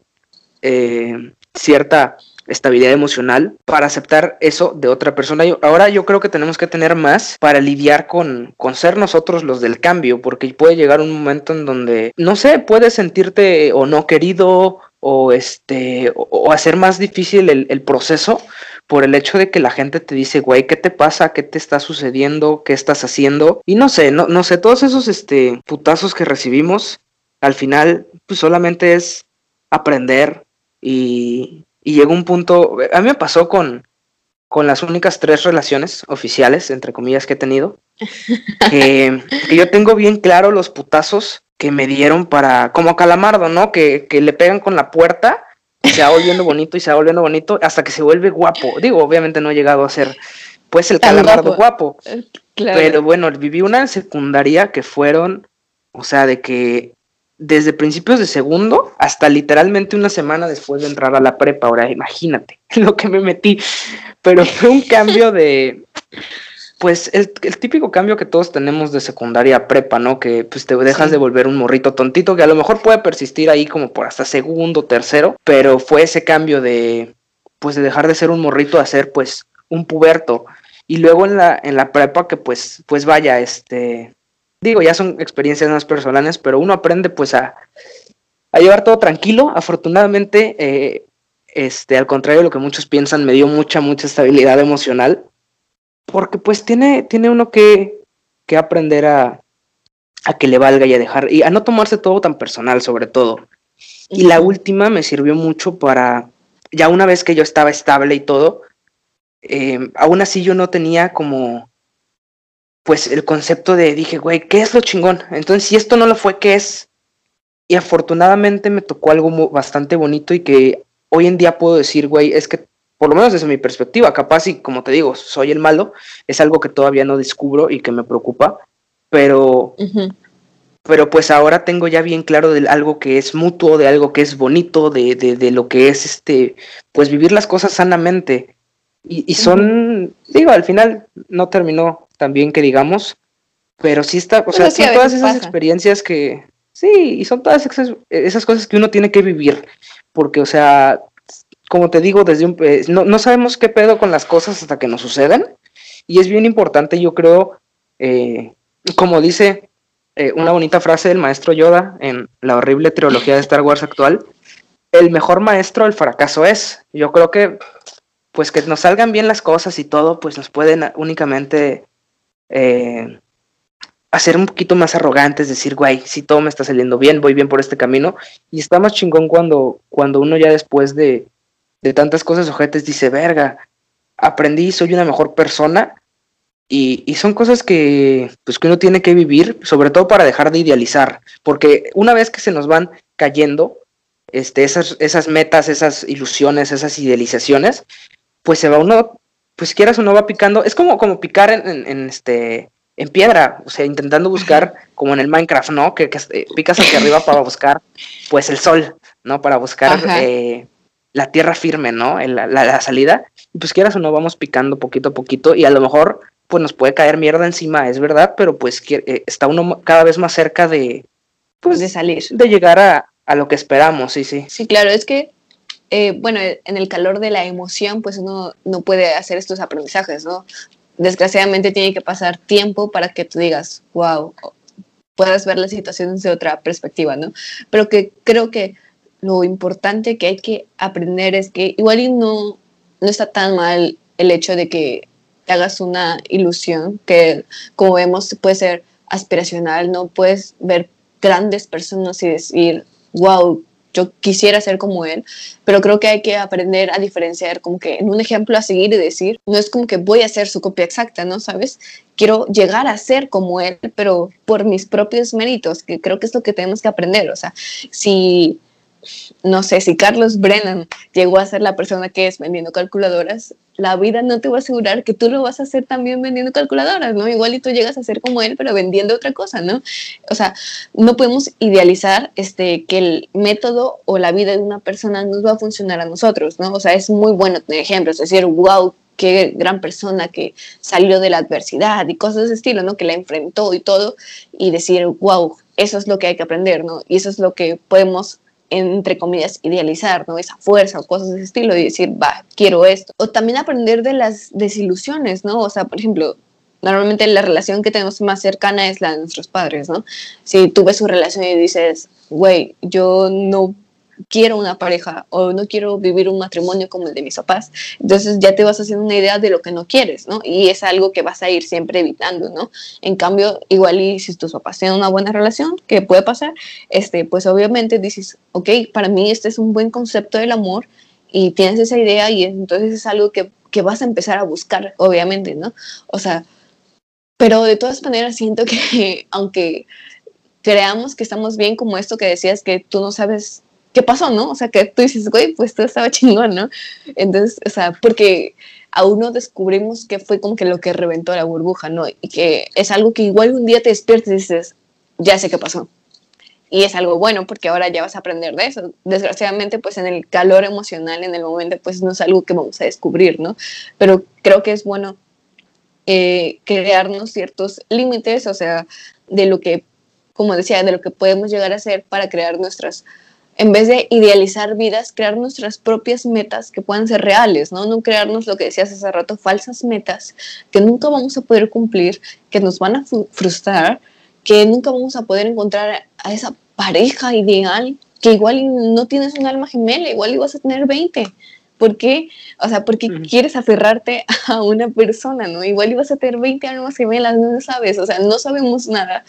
eh, cierta estabilidad emocional para aceptar eso de otra persona. Ahora yo creo que tenemos que tener más para lidiar con, con ser nosotros los del cambio, porque puede llegar un momento en donde, no sé, puedes sentirte o no querido o este o, hacer más difícil el, el, proceso por el hecho de que la gente te dice, güey, ¿qué te pasa? ¿Qué te está sucediendo? ¿Qué estás haciendo? Y no sé, no, no sé, todos esos este putazos que recibimos, al final, pues solamente es aprender y, y llegó un punto, a mí me pasó con, con las únicas tres relaciones oficiales, entre comillas, que he tenido, que, que, yo tengo bien claro los putazos que me dieron para, como Calamardo, ¿no? Que, que le pegan con la puerta, y se va volviendo bonito y se va volviendo bonito hasta que se vuelve guapo. Digo, obviamente no he llegado a ser, pues, el Calamardo guapo. guapo. Eh, claro. Pero bueno, viví una en secundaria que fueron, o sea, de que desde principios de segundo hasta literalmente una semana después de entrar a la prepa. Ahora, imagínate lo que me metí. Pero fue un cambio de, pues, el, el, típico cambio que todos tenemos de secundaria a prepa, ¿no? Que pues te dejas sí. de volver un morrito tontito que a lo mejor puede persistir ahí como por hasta segundo, tercero, pero fue ese cambio de, pues, de dejar de ser un morrito a ser, pues, un puberto. Y luego en la, en la prepa que, pues, pues vaya, este, digo, ya son experiencias más personales, pero uno aprende pues a, a llevar todo tranquilo. Afortunadamente, eh, este, al contrario de lo que muchos piensan, me dio mucha, mucha estabilidad emocional, porque pues tiene, tiene uno que, que aprender a, a que le valga y a dejar, y a no tomarse todo tan personal sobre todo. Y la última me sirvió mucho para, ya una vez que yo estaba estable y todo, eh, aún así yo no tenía como pues el concepto de, dije, güey, ¿qué es lo chingón? Entonces, si esto no lo fue, ¿qué es? Y afortunadamente me tocó algo bastante bonito y que hoy en día puedo decir, güey, es que por lo menos desde mi perspectiva, capaz y como te digo, soy el malo, es algo que todavía no descubro y que me preocupa, pero, pero pues ahora tengo ya bien claro de algo que es mutuo, de algo que es bonito, de, de, de lo que es este, pues vivir las cosas sanamente. Y, y son, digo, al final no terminó tan bien que digamos, pero sí está, o sea, son todas esas experiencias que, sí, y son todas esas, esas cosas que uno tiene que vivir, porque, o sea, como te digo, desde un, eh, no, no, sabemos qué pedo con las cosas hasta que nos suceden. Y es bien importante, yo creo, eh, como dice eh, una bonita frase del maestro Yoda en la horrible trilogía de Star Wars actual, el mejor maestro del fracaso es. Yo creo que, pues que nos salgan bien las cosas y todo, pues nos pueden únicamente hacer un poquito más arrogantes, decir, güey, si todo me está saliendo bien, voy bien por este camino. Y está más chingón cuando, cuando uno ya después de, de tantas cosas ojetes, dice, verga, aprendí, soy una mejor persona. Y, y, son cosas que, pues, que uno tiene que vivir, sobre todo para dejar de idealizar, porque una vez que se nos van cayendo este, esas, esas metas, esas ilusiones, esas idealizaciones, pues se va uno, pues quieras o no va picando, es como, como picar en, en, este, en piedra, o sea, intentando buscar, como en el Minecraft, ¿no? Que, que eh, picas hacia arriba para buscar, pues, el sol, ¿no? Para buscar eh, la tierra firme, ¿no? La, la, salida. Y pues quieras o no, vamos picando poquito a poquito y a lo mejor pues nos puede caer mierda encima, es verdad, pero pues eh, está uno cada vez más cerca de, pues, de salir. De llegar a, a lo que esperamos, sí, sí. Sí, claro, es que, eh, bueno, en el calor de la emoción, pues uno no puede hacer estos aprendizajes, ¿no? Desgraciadamente tiene que pasar tiempo para que tú digas, wow, puedas ver las situaciones de otra perspectiva, ¿no? Pero que creo que lo importante que hay que aprender es que igual y no, no está tan mal el hecho de que te hagas una ilusión, que como vemos puede ser aspiracional, no puedes ver grandes personas y decir, wow, yo quisiera ser como él, pero creo que hay que aprender a diferenciar como que en un ejemplo a seguir y decir, no es como que voy a ser su copia exacta, ¿no? ¿Sabes? Quiero llegar a ser como él, pero por mis propios méritos, que creo que es lo que tenemos que aprender, o sea, si no sé, si Carlos Brennan llegó a ser la persona que es vendiendo calculadoras, la vida no te va a asegurar que tú lo vas a hacer también vendiendo calculadoras, ¿no? Igual y tú llegas a ser como él, pero vendiendo otra cosa, ¿no? O sea, no podemos idealizar este, que el método o la vida de una persona nos va a funcionar a nosotros, ¿no? O sea, es muy bueno tener ejemplos, es decir, wow, qué gran persona que salió de la adversidad y cosas de ese estilo, ¿no? Que la enfrentó y todo, y decir, wow, eso es lo que hay que aprender, ¿no? Y eso es lo que podemos entre comillas, idealizar, ¿no? Esa fuerza o cosas de ese estilo y decir, va, quiero esto. O también aprender de las desilusiones, ¿no? O sea, por ejemplo, normalmente la relación que tenemos más cercana es la de nuestros padres, ¿no? Si tú ves su relación y dices, güey, yo no quiero una pareja o no quiero vivir un matrimonio como el de mis papás. Entonces ya te vas haciendo una idea de lo que no quieres, ¿no? Y es algo que vas a ir siempre evitando, ¿no? En cambio, igual y si tus papás tienen una buena relación, que puede pasar, este, pues obviamente dices, ok, para mí este es un buen concepto del amor y tienes esa idea y entonces es algo que, que vas a empezar a buscar, obviamente, ¿no? O sea, pero de todas maneras siento que aunque creamos que estamos bien como esto que decías que tú no sabes ¿qué pasó, no? O sea, que tú dices, güey, pues todo estaba chingón, ¿no? Entonces, o sea, porque aún no descubrimos que fue como que lo que reventó la burbuja, ¿no? Y que es algo que igual un día te despiertas y dices, ya sé qué pasó. Y es algo bueno porque ahora ya vas a aprender de eso. Desgraciadamente, pues en el calor emocional, en el momento, pues no es algo que vamos a descubrir, ¿no? Pero creo que es bueno eh, crearnos ciertos límites, o sea, de lo que, como decía, de lo que podemos llegar a hacer para crear nuestras en vez de idealizar vidas, crear nuestras propias metas que puedan ser reales, ¿no? No crearnos lo que decías hace rato, falsas metas que nunca vamos a poder cumplir, que nos van a frustrar, que nunca vamos a poder encontrar a esa pareja ideal, que igual no tienes un alma gemela, igual ibas a tener 20. ¿Por qué? O sea, porque quieres aferrarte a una persona, ¿no? Igual ibas a tener 20 almas gemelas, no sabes, o sea, no sabemos nada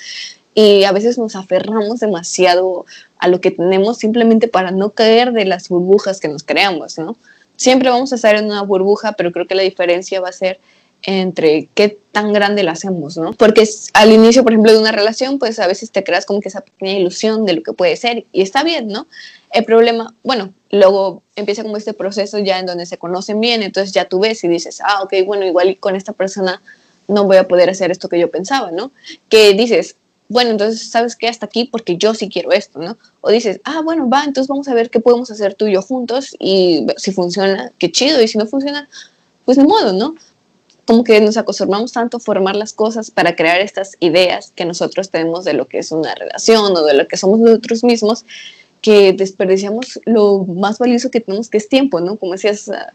y a veces nos aferramos demasiado a lo que tenemos simplemente para no caer de las burbujas que nos creamos, ¿no? Siempre vamos a estar en una burbuja, pero creo que la diferencia va a ser entre qué tan grande la hacemos, ¿no? Porque al inicio, por ejemplo, de una relación, pues a veces te creas como que esa pequeña ilusión de lo que puede ser y está bien, ¿no? El problema, bueno, luego empieza como este proceso ya en donde se conocen bien, entonces ya tú ves y dices, ah, ok, bueno, igual con esta persona no voy a poder hacer esto que yo pensaba, ¿no? Que dices, bueno, entonces, ¿sabes qué? Hasta aquí porque yo sí quiero esto, ¿no? O dices, ah, bueno, va, entonces vamos a ver qué podemos hacer tú y yo juntos y si funciona, qué chido, y si no funciona, pues de modo, ¿no? Como que nos acostumbramos tanto a formar las cosas para crear estas ideas que nosotros tenemos de lo que es una relación o de lo que somos nosotros mismos, que desperdiciamos lo más valioso que tenemos, que es tiempo, ¿no? Como decías, ah,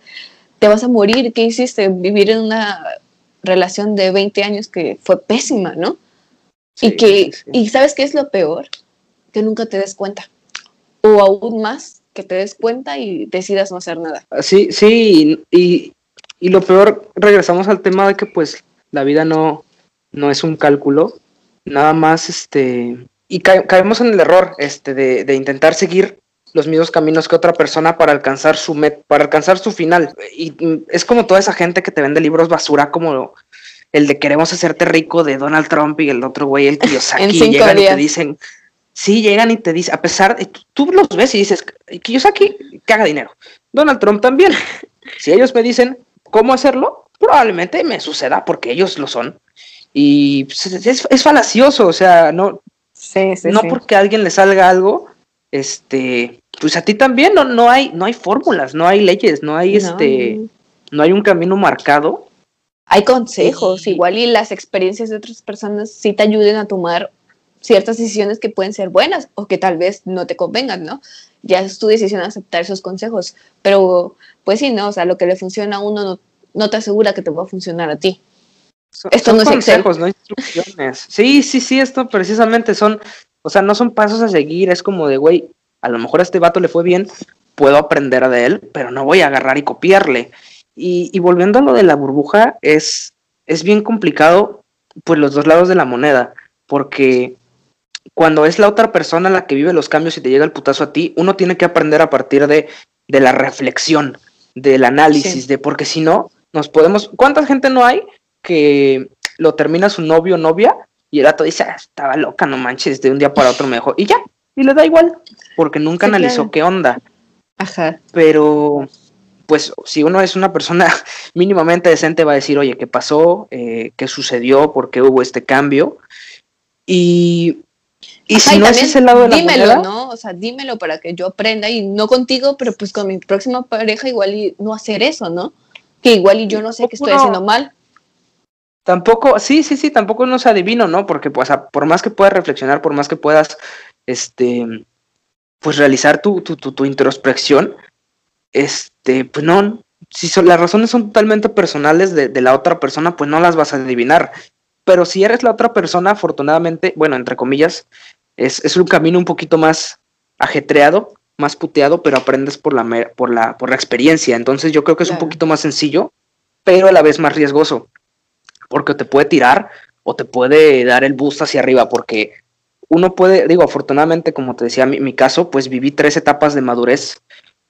te vas a morir, ¿qué hiciste? Vivir en una relación de 20 años que fue pésima, ¿no? Y que, y ¿sabes qué es lo peor? Que nunca te des cuenta. O aún más, que te des cuenta y decidas no hacer nada. Sí, sí, y, y lo peor, regresamos al tema de que pues la vida no, no es un cálculo, nada más este, y caemos en el error este, de, de, intentar seguir los mismos caminos que otra persona para alcanzar su met, para alcanzar su final. Y es como toda esa gente que te vende libros basura como el de queremos hacerte rico de Donald Trump y el otro güey, el Kiyosaki, llegan y te dicen, sí, llegan y te dicen, a pesar de, tú los ves y dices, Kiyosaki caga dinero, Donald Trump también. si ellos me dicen cómo hacerlo, probablemente me suceda porque ellos lo son. Y pues, es, es, falacioso, o sea, no, no porque a alguien le salga algo, este, pues a ti también no, no hay, no hay fórmulas, no hay leyes, no hay este, no hay un camino marcado hay consejos, igual y las experiencias de otras personas sí te ayuden a tomar ciertas decisiones que pueden ser buenas o que tal vez no te convengan, ¿no? Ya es tu decisión aceptar esos consejos, pero pues sí, ¿no? O sea, lo que le funciona a uno no, te asegura que te va a funcionar a ti. esto no es consejos, no instrucciones. Sí, sí, sí, esto precisamente son, o sea, no son pasos a seguir, es como de, güey, a lo mejor a este vato le fue bien, puedo aprender de él, pero no voy a agarrar y copiarle. Y, volviendo a lo de la burbuja, es, es bien complicado, pues los dos lados de la moneda, porque cuando es la otra persona la que vive los cambios y te llega el putazo a ti, uno tiene que aprender a partir de, de la reflexión, del análisis, de porque si no, nos podemos. ¿Cuánta gente no hay que lo termina su novio o novia y el rato dice, ah, estaba loca, no manches, de un día para otro mejor y ya, y le da igual, porque nunca analizó qué onda. Ajá. Pero pues si uno es una persona mínimamente decente va a decir, oye, ¿qué pasó? Eh, ¿Qué sucedió? ¿Por qué hubo este cambio? Y, y si no es ese lado de la dímelo, ¿no? O sea, dímelo para que yo aprenda y no contigo, pero pues con mi próxima pareja igual y no hacer eso, ¿no? Que igual y yo no sé que estoy haciendo mal. Tampoco, sí, sí, sí, tampoco no se adivino, ¿no? Porque pues por más que puedas reflexionar, por más que puedas, este, pues realizar tu, tu, tu, tu introspección, este, pues no, si son, las razones son totalmente personales de, de, la otra persona, pues no las vas a adivinar. Pero si eres la otra persona, afortunadamente, bueno, entre comillas, es, es un camino un poquito más ajetreado, más puteado, pero aprendes por la, por la, por la experiencia. Entonces yo creo que es un poquito más sencillo, pero a la vez más riesgoso, porque te puede tirar o te puede dar el boost hacia arriba, porque uno puede, digo, afortunadamente, como te decía, mi, mi caso, pues viví tres etapas de madurez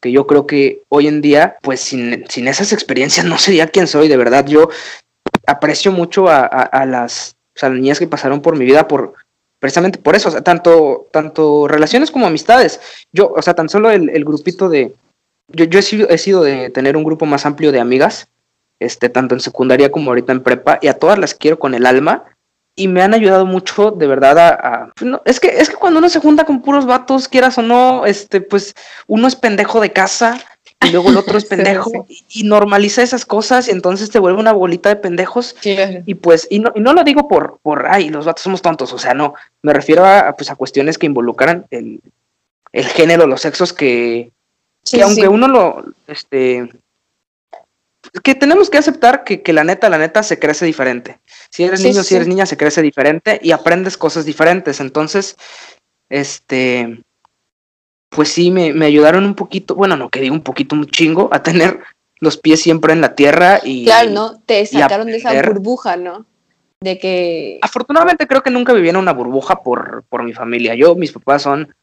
que yo creo que hoy en día, pues sin, sin esas experiencias no sería quien soy, de verdad. Yo aprecio mucho a, las, niñas que pasaron por mi vida por precisamente por eso, o sea, tanto, tanto relaciones como amistades. Yo, o sea, tan solo el, el grupito de... Yo, yo he, sido, he sido de tener un grupo más amplio de amigas, este, tanto en secundaria como ahorita en prepa, y a todas las quiero con el alma, y me han ayudado mucho de verdad a, pues es que es que cuando uno se junta con puros vatos quieras o no este pues uno es pendejo de casa y luego el otro es pendejo Y, normaliza esas cosas y entonces te vuelve una bolita de pendejos y pues y no, y no lo digo por por ay los vatos somos tontos o sea no me refiero a pues a cuestiones que involucran el, el género los sexos que, que aunque uno lo este que tenemos que aceptar que, que, la neta, la neta se crece diferente. Si eres niño, si eres niña, se crece diferente y aprendes cosas diferentes. Entonces, este, pues sí, me, me ayudaron un poquito, bueno, no que digo un poquito, un chingo, a tener los pies siempre en la tierra y... Claro, ¿no? Te sacaron de esa burbuja, ¿no? De que... Afortunadamente creo que nunca viví en una burbuja por, por mi familia. Yo, mis papás son,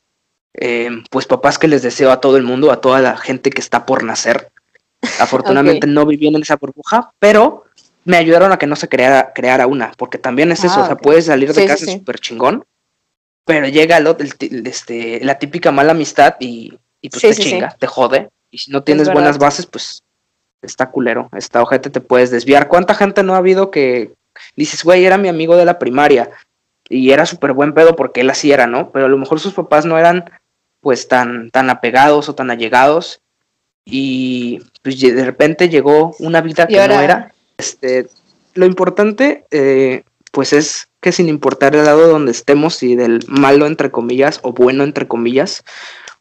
eh, pues papás que les deseo a todo el mundo, a toda la gente que está por nacer. Afortunadamente no viví en esa burbuja, pero me ayudaron a que no se creara, creara una, porque también es eso, o sea, ah, puedes salir de casa súper chingón, pero llega el, este, la típica mala amistad y, y pues te chinga, te jode, y si no tienes buenas bases, pues está culero, esta ojete te puedes desviar. ¿Cuánta gente no ha habido que dices, güey, era mi amigo de la primaria y era súper buen pedo porque él así era, ¿no? Pero a lo mejor sus papás no eran pues tan, tan apegados o tan allegados y pues de repente llegó una vida que no era. Este, lo importante eh, pues es que sin importar el lado donde estemos y del malo entre comillas o bueno entre comillas,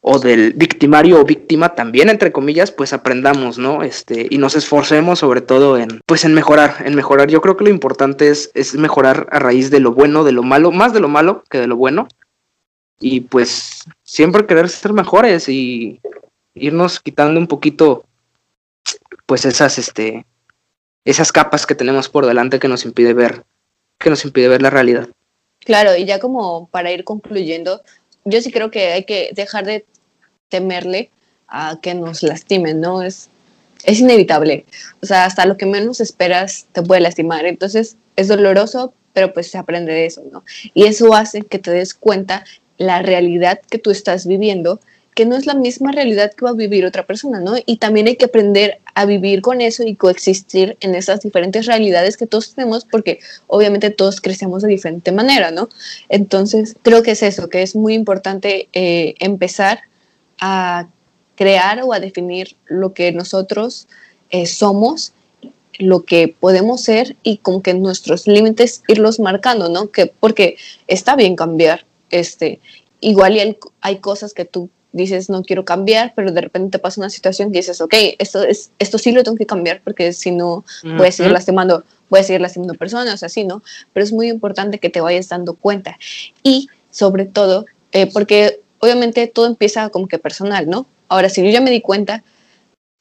o del victimario o víctima también entre comillas pues aprendamos no este y nos esforcemos sobre todo en pues en mejorar en mejorar. Yo creo que lo importante es es mejorar a raíz de lo bueno de lo malo más de lo malo que de lo bueno. Y pues siempre querer ser mejores y irnos quitando un poquito pues esas este esas capas que tenemos por delante que nos impide ver que nos impide ver la realidad claro y ya como para ir concluyendo yo sí creo que hay que dejar de temerle a que nos lastimen, ¿no? Es, es inevitable. O sea, hasta lo que menos esperas te puede lastimar. Entonces, es doloroso, pero pues se aprende de eso, ¿no? Y eso hace que te des cuenta la realidad que tú estás viviendo que no es la misma realidad que va a vivir otra persona, ¿no? Y también hay que aprender a vivir con eso y coexistir en esas diferentes realidades que todos tenemos, porque obviamente todos crecemos de diferente manera, ¿no? Entonces, creo que es eso, que es muy importante eh, empezar a crear o a definir lo que nosotros eh, somos, lo que podemos ser y como que nuestros límites irlos marcando, ¿no? Que, porque está bien cambiar, este, igual y hay, hay cosas que tú dices no quiero cambiar, pero de repente te pasa una situación que dices, ok, esto, es, esto sí lo tengo que cambiar porque si no voy a seguir lastimando, voy a seguir lastimando personas, así, ¿no? Pero es muy importante que te vayas dando cuenta y sobre todo, eh, porque obviamente todo empieza como que personal, ¿no? Ahora, si yo ya me di cuenta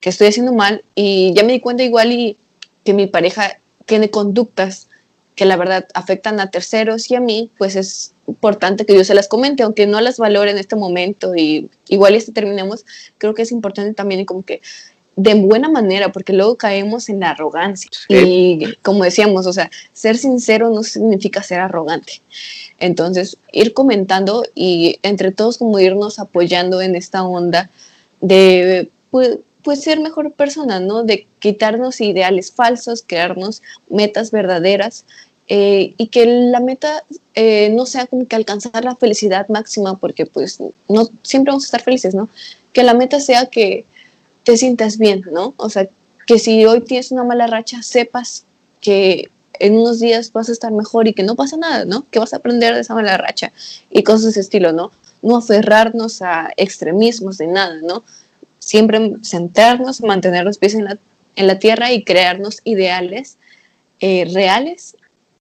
que estoy haciendo mal y ya me di cuenta igual y que mi pareja tiene conductas que la verdad afectan a terceros y a mí, pues es importante que yo se las comente, aunque no las valore en este momento y igual y este terminemos, creo que es importante también como que de buena manera, porque luego caemos en la arrogancia. Y como decíamos, o sea, ser sincero no significa ser arrogante. Entonces, ir comentando y entre todos como irnos apoyando en esta onda de pues, pues ser mejor persona, ¿no? De quitarnos ideales falsos, crearnos metas verdaderas eh, y que la meta eh, no sea como que alcanzar la felicidad máxima, porque pues no siempre vamos a estar felices, ¿no? Que la meta sea que te sientas bien, ¿no? O sea, que si hoy tienes una mala racha, sepas que en unos días vas a estar mejor y que no pasa nada, ¿no? Que vas a aprender de esa mala racha y cosas de ese estilo, ¿no? No aferrarnos a extremismos de nada, ¿no? Siempre centrarnos, mantener los pies en la, en la tierra y crearnos ideales eh, reales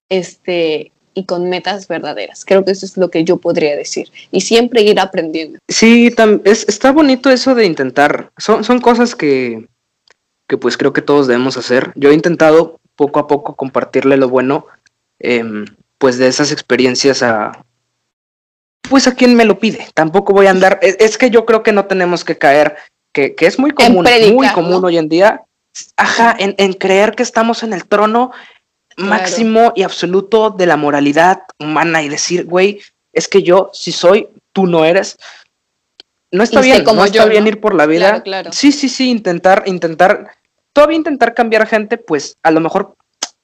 este, y con metas verdaderas. Creo que eso es lo que yo podría decir. Y siempre ir aprendiendo. Sí, es, está bonito eso de intentar. Son, son cosas que, que pues creo que todos debemos hacer. Yo he intentado poco a poco compartirle lo bueno, em, pues de esas experiencias a, pues a quien me lo pide. Tampoco voy a andar, es, que yo creo que no tenemos que caer, que, que es muy común, muy común hoy en día, ajá, en, en, creer que estamos en el trono máximo y absoluto de la moralidad humana y decir, güey, es que yo si soy, tú no eres. No está bien, como no está bien ir por la vida. Sí, sí, sí, intentar, intentar, todavía intentar cambiar gente, pues a lo mejor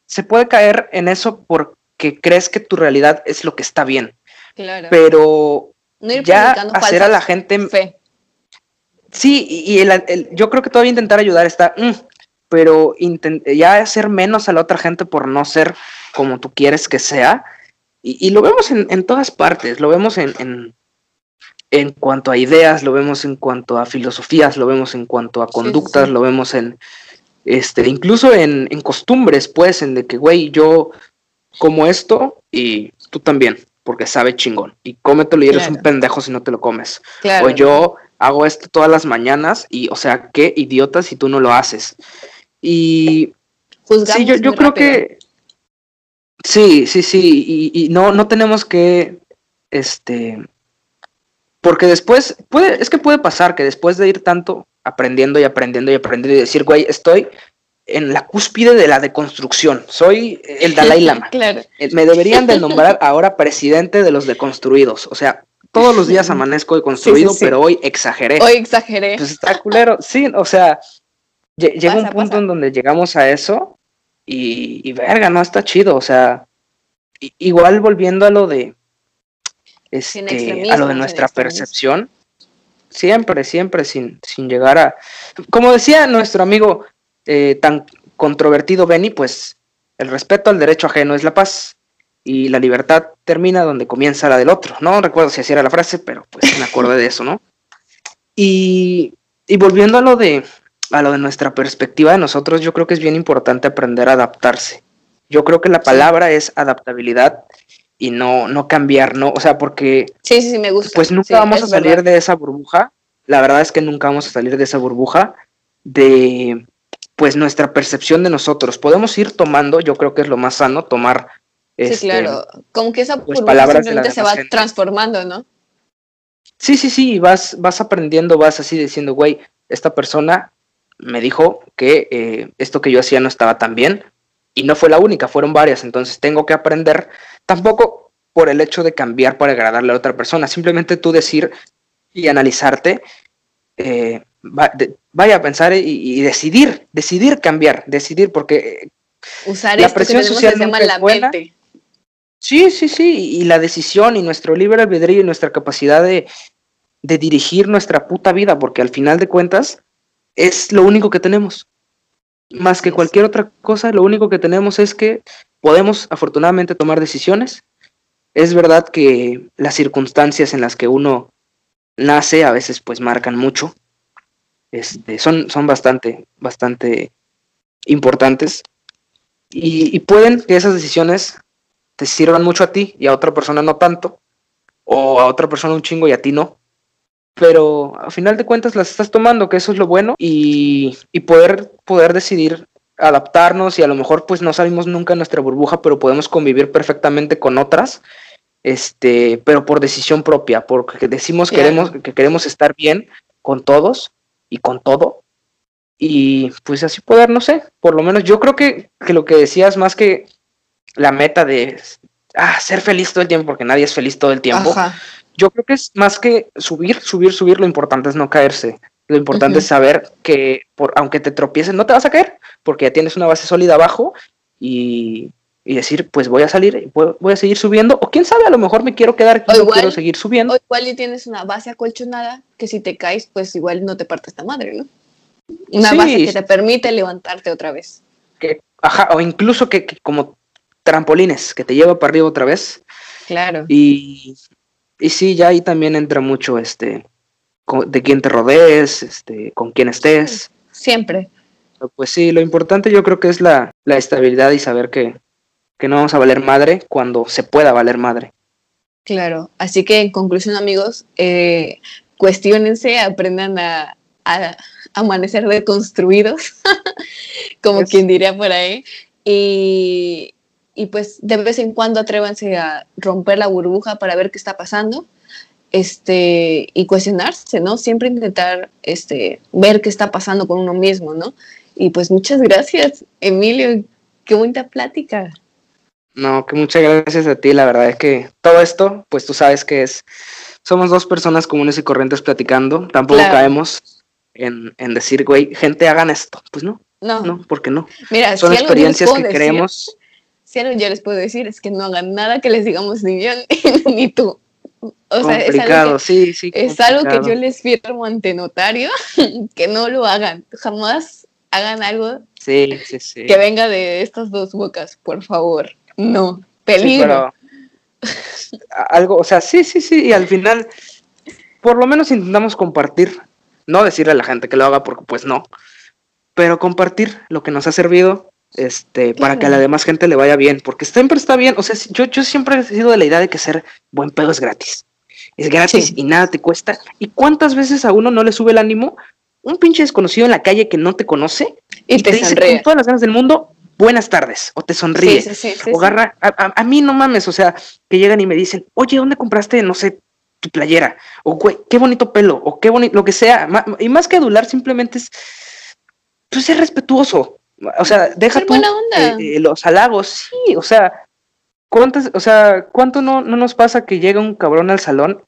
se puede caer en eso porque crees que tu realidad es lo que está bien. Claro. Pero ya hacer a la gente... Fe. Sí, y el, yo creo que todavía intentar ayudar está, mm, pero ya hacer menos a la otra gente por no ser como tú quieres que sea. Y, lo vemos en, todas partes, lo vemos en, en, cuanto a ideas, lo vemos en cuanto a filosofías, lo vemos en cuanto a conductas, lo vemos en, este, incluso en, costumbres, pues, en de que, güey, yo como esto y tú también, porque sabe chingón. Y cómetelo y eres un pendejo si no te lo comes. O yo hago esto todas las mañanas y, o sea, qué idiota si tú no lo haces. Y sí, yo, yo creo que sí, sí, sí, y, y, no, no tenemos que, este, porque después, puede, es que puede pasar que después de ir tanto aprendiendo y aprendiendo y aprendiendo y decir, güey, estoy en la cúspide de la deconstrucción. Soy el Dalai Lama. claro. Eh, Me deberían de nombrar ahora presidente de los deconstruidos. O sea, todos los días amanezco deconstruido, Sí, sí, sí. pero hoy exageré. Hoy exageré. Pues está culero. Sí, o sea, lle- llega un punto pasa. en donde llegamos a eso y, y verga, no está chido. O sea, igual volviendo a lo de este, a lo de nuestra percepción, siempre, siempre sin, sin llegar a. Como decía nuestro amigo eh, tan controvertido Benny, pues el respeto al derecho ajeno es la paz. Y la libertad termina donde comienza la del otro. No recuerdo si así era la frase, pero pues me acordé de eso, ¿no? Y, y volviendo a lo de a lo de nuestra perspectiva de nosotros, yo creo que es bien importante aprender a adaptarse. Yo creo que la palabra es adaptabilidad y no, no cambiar, ¿no? O sea, porque Sí, sí, sí, me gusta. pues nunca Sí, vamos a salir verdad. de esa burbuja. La verdad es que nunca vamos a salir de esa burbuja de pues nuestra percepción de nosotros. Podemos ir tomando, yo creo que es lo más sano, tomar Sí, este, claro. Como que esa pues, burbuja palabras simplemente se va gente. transformando, ¿no? Sí, sí, sí, vas, vas aprendiendo, vas así diciendo, güey, esta persona me dijo que eh, esto que yo hacía no estaba tan bien, y no fue la única, fueron varias, entonces tengo que aprender, tampoco por el hecho de cambiar para agradarle a otra persona, simplemente tú decir y analizarte, eh, va- de- vaya a pensar y, y decidir, decidir cambiar, decidir, porque Usar La esto que presión tenemos social que se llama es la buena. mente. Sí, sí, sí, y la decisión y nuestro libre albedrío y nuestra capacidad de, de dirigir nuestra puta vida, porque al final de cuentas es lo único que tenemos. Más que cualquier otra cosa, lo único que tenemos es que podemos afortunadamente tomar decisiones. Es verdad que las circunstancias en las que uno nace a veces pues marcan mucho. Este, son, son bastante, bastante importantes. Y, y pueden que esas decisiones te sirvan mucho a ti y a otra persona no tanto, o a otra persona un chingo y a ti no. Pero a final de cuentas las estás tomando, que eso es lo bueno, y, y poder, poder decidir adaptarnos y a lo mejor pues no salimos nunca de nuestra burbuja, pero podemos convivir perfectamente con otras, este, pero por decisión propia, porque decimos queremos, que queremos estar bien con todos y con todo, y pues así poder, no sé, por lo menos yo creo que, que lo que decías más que la meta de ah, ser feliz todo el tiempo, porque nadie es feliz todo el tiempo, Ajá. Yo creo que es más que subir, subir, subir, lo importante es no caerse. Lo importante es saber que por, aunque te tropieces, no te vas a caer, porque ya tienes una base sólida abajo y, y decir, pues voy a salir, voy, voy a seguir subiendo, o quién sabe, a lo mejor me quiero quedar aquí, O no igual- quiero seguir subiendo. O igual y tienes una base acolchonada que si te caes, pues igual no te parte esta madre, ¿no? Una Sí. base que te permite levantarte otra vez. que, ajá, o incluso que, que como trampolines, que te lleva para arriba otra vez. Claro. Y, y sí, ya ahí también entra mucho este de quién te rodees, este, con quién estés. Siempre. Pues sí, lo importante yo creo que es la, la estabilidad y saber que, que no vamos a valer madre cuando se pueda valer madre. Claro. Así que en conclusión, amigos, eh, cuestionense, aprendan a, a amanecer deconstruidos, como Es- quien diría por ahí. Y, y pues de vez en cuando atrévanse a romper la burbuja para ver qué está pasando. Este, y cuestionarse, ¿no? Siempre intentar este, ver qué está pasando con uno mismo, ¿no? Y pues muchas gracias, Emilio. Qué bonita plática. No, que muchas gracias a ti, la verdad es que todo esto, pues tú sabes que es, somos dos personas comunes y corrientes platicando, tampoco Claro. caemos en, en decir, güey, gente hagan esto, pues no, No, no, ¿por qué no? mira, Son si experiencias que decir- queremos, Si algo yo les puedo decir es que no hagan nada que les digamos ni yo ni tú. O sea, es algo, sí, sí. que, es algo que yo les firmo ante notario, que no lo hagan. Jamás hagan algo Sí, sí, sí. que venga de estas dos bocas, por favor. No, Sí, peligro. pero algo, o sea, sí, sí, sí, y al final, por lo menos intentamos compartir, no decirle a la gente que lo haga, porque pues no, pero compartir lo que nos ha servido, este, para que a la demás gente le vaya bien, porque siempre está bien, o sea, yo, yo siempre he sido de la idea de que ser buen pedo es gratis, es gratis Sí. y nada te cuesta, y cuántas veces a uno no le sube el ánimo un pinche desconocido en la calle que no te conoce y y te, te dice sonríe. con todas las ganas del mundo, buenas tardes, o te sonríe. Sí, sí, O agarra, a, mí no mames, o sea, que llegan y me dicen, oye, ¿dónde compraste, no sé, tu playera? O, güey, qué bonito pelo, o qué bonito, lo que sea. Y más que adular, simplemente es, pues, ser respetuoso. O sea, deja Ser tú, buena onda. eh, eh, los halagos, sí, o sea, ¿cuántas, o sea, cuánto no, no nos pasa que llega un cabrón al salón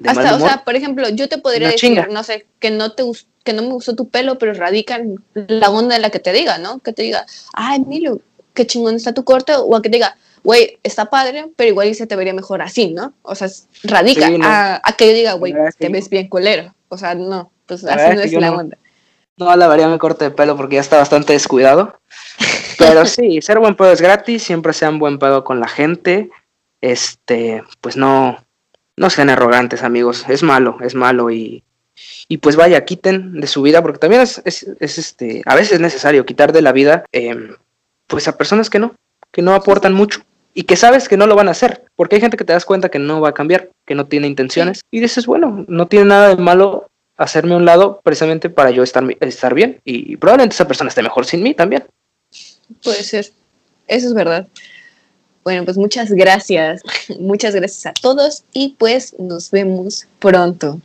de mal Hasta, o sea, por ejemplo, yo te podría decir, chinga. no sé, que no te que no me gustó tu pelo, pero radica en la onda en la que te diga, ¿no? Que te diga, ay, Milo, qué chingón está tu corte, o a que te diga, güey, está padre, pero igual se te vería mejor así, ¿no? O sea, radica Sí, no. a, a que yo diga, güey, La te ves bien culero. O sea, no, pues La así no es la no. onda. No lavaría mi corte de pelo porque ya está bastante descuidado. Pero sí, ser buen pedo es gratis, siempre sean buen pedo con la gente. Este, pues no, no sean arrogantes, amigos. Es malo, es malo y, y pues vaya, quiten de su vida, porque también es, es, es, este, a veces es necesario quitar de la vida, em, pues a personas que no, que no aportan mucho y que sabes que no lo van a hacer, porque hay gente que te das cuenta que no va a cambiar, que no tiene intenciones y dices, bueno, no tiene nada de malo hacerme un lado precisamente para yo estar, estar bien y probablemente esa persona esté mejor sin mí también. Puede ser. Eso es verdad. Bueno, pues muchas gracias. Muchas gracias a todos y pues nos vemos pronto.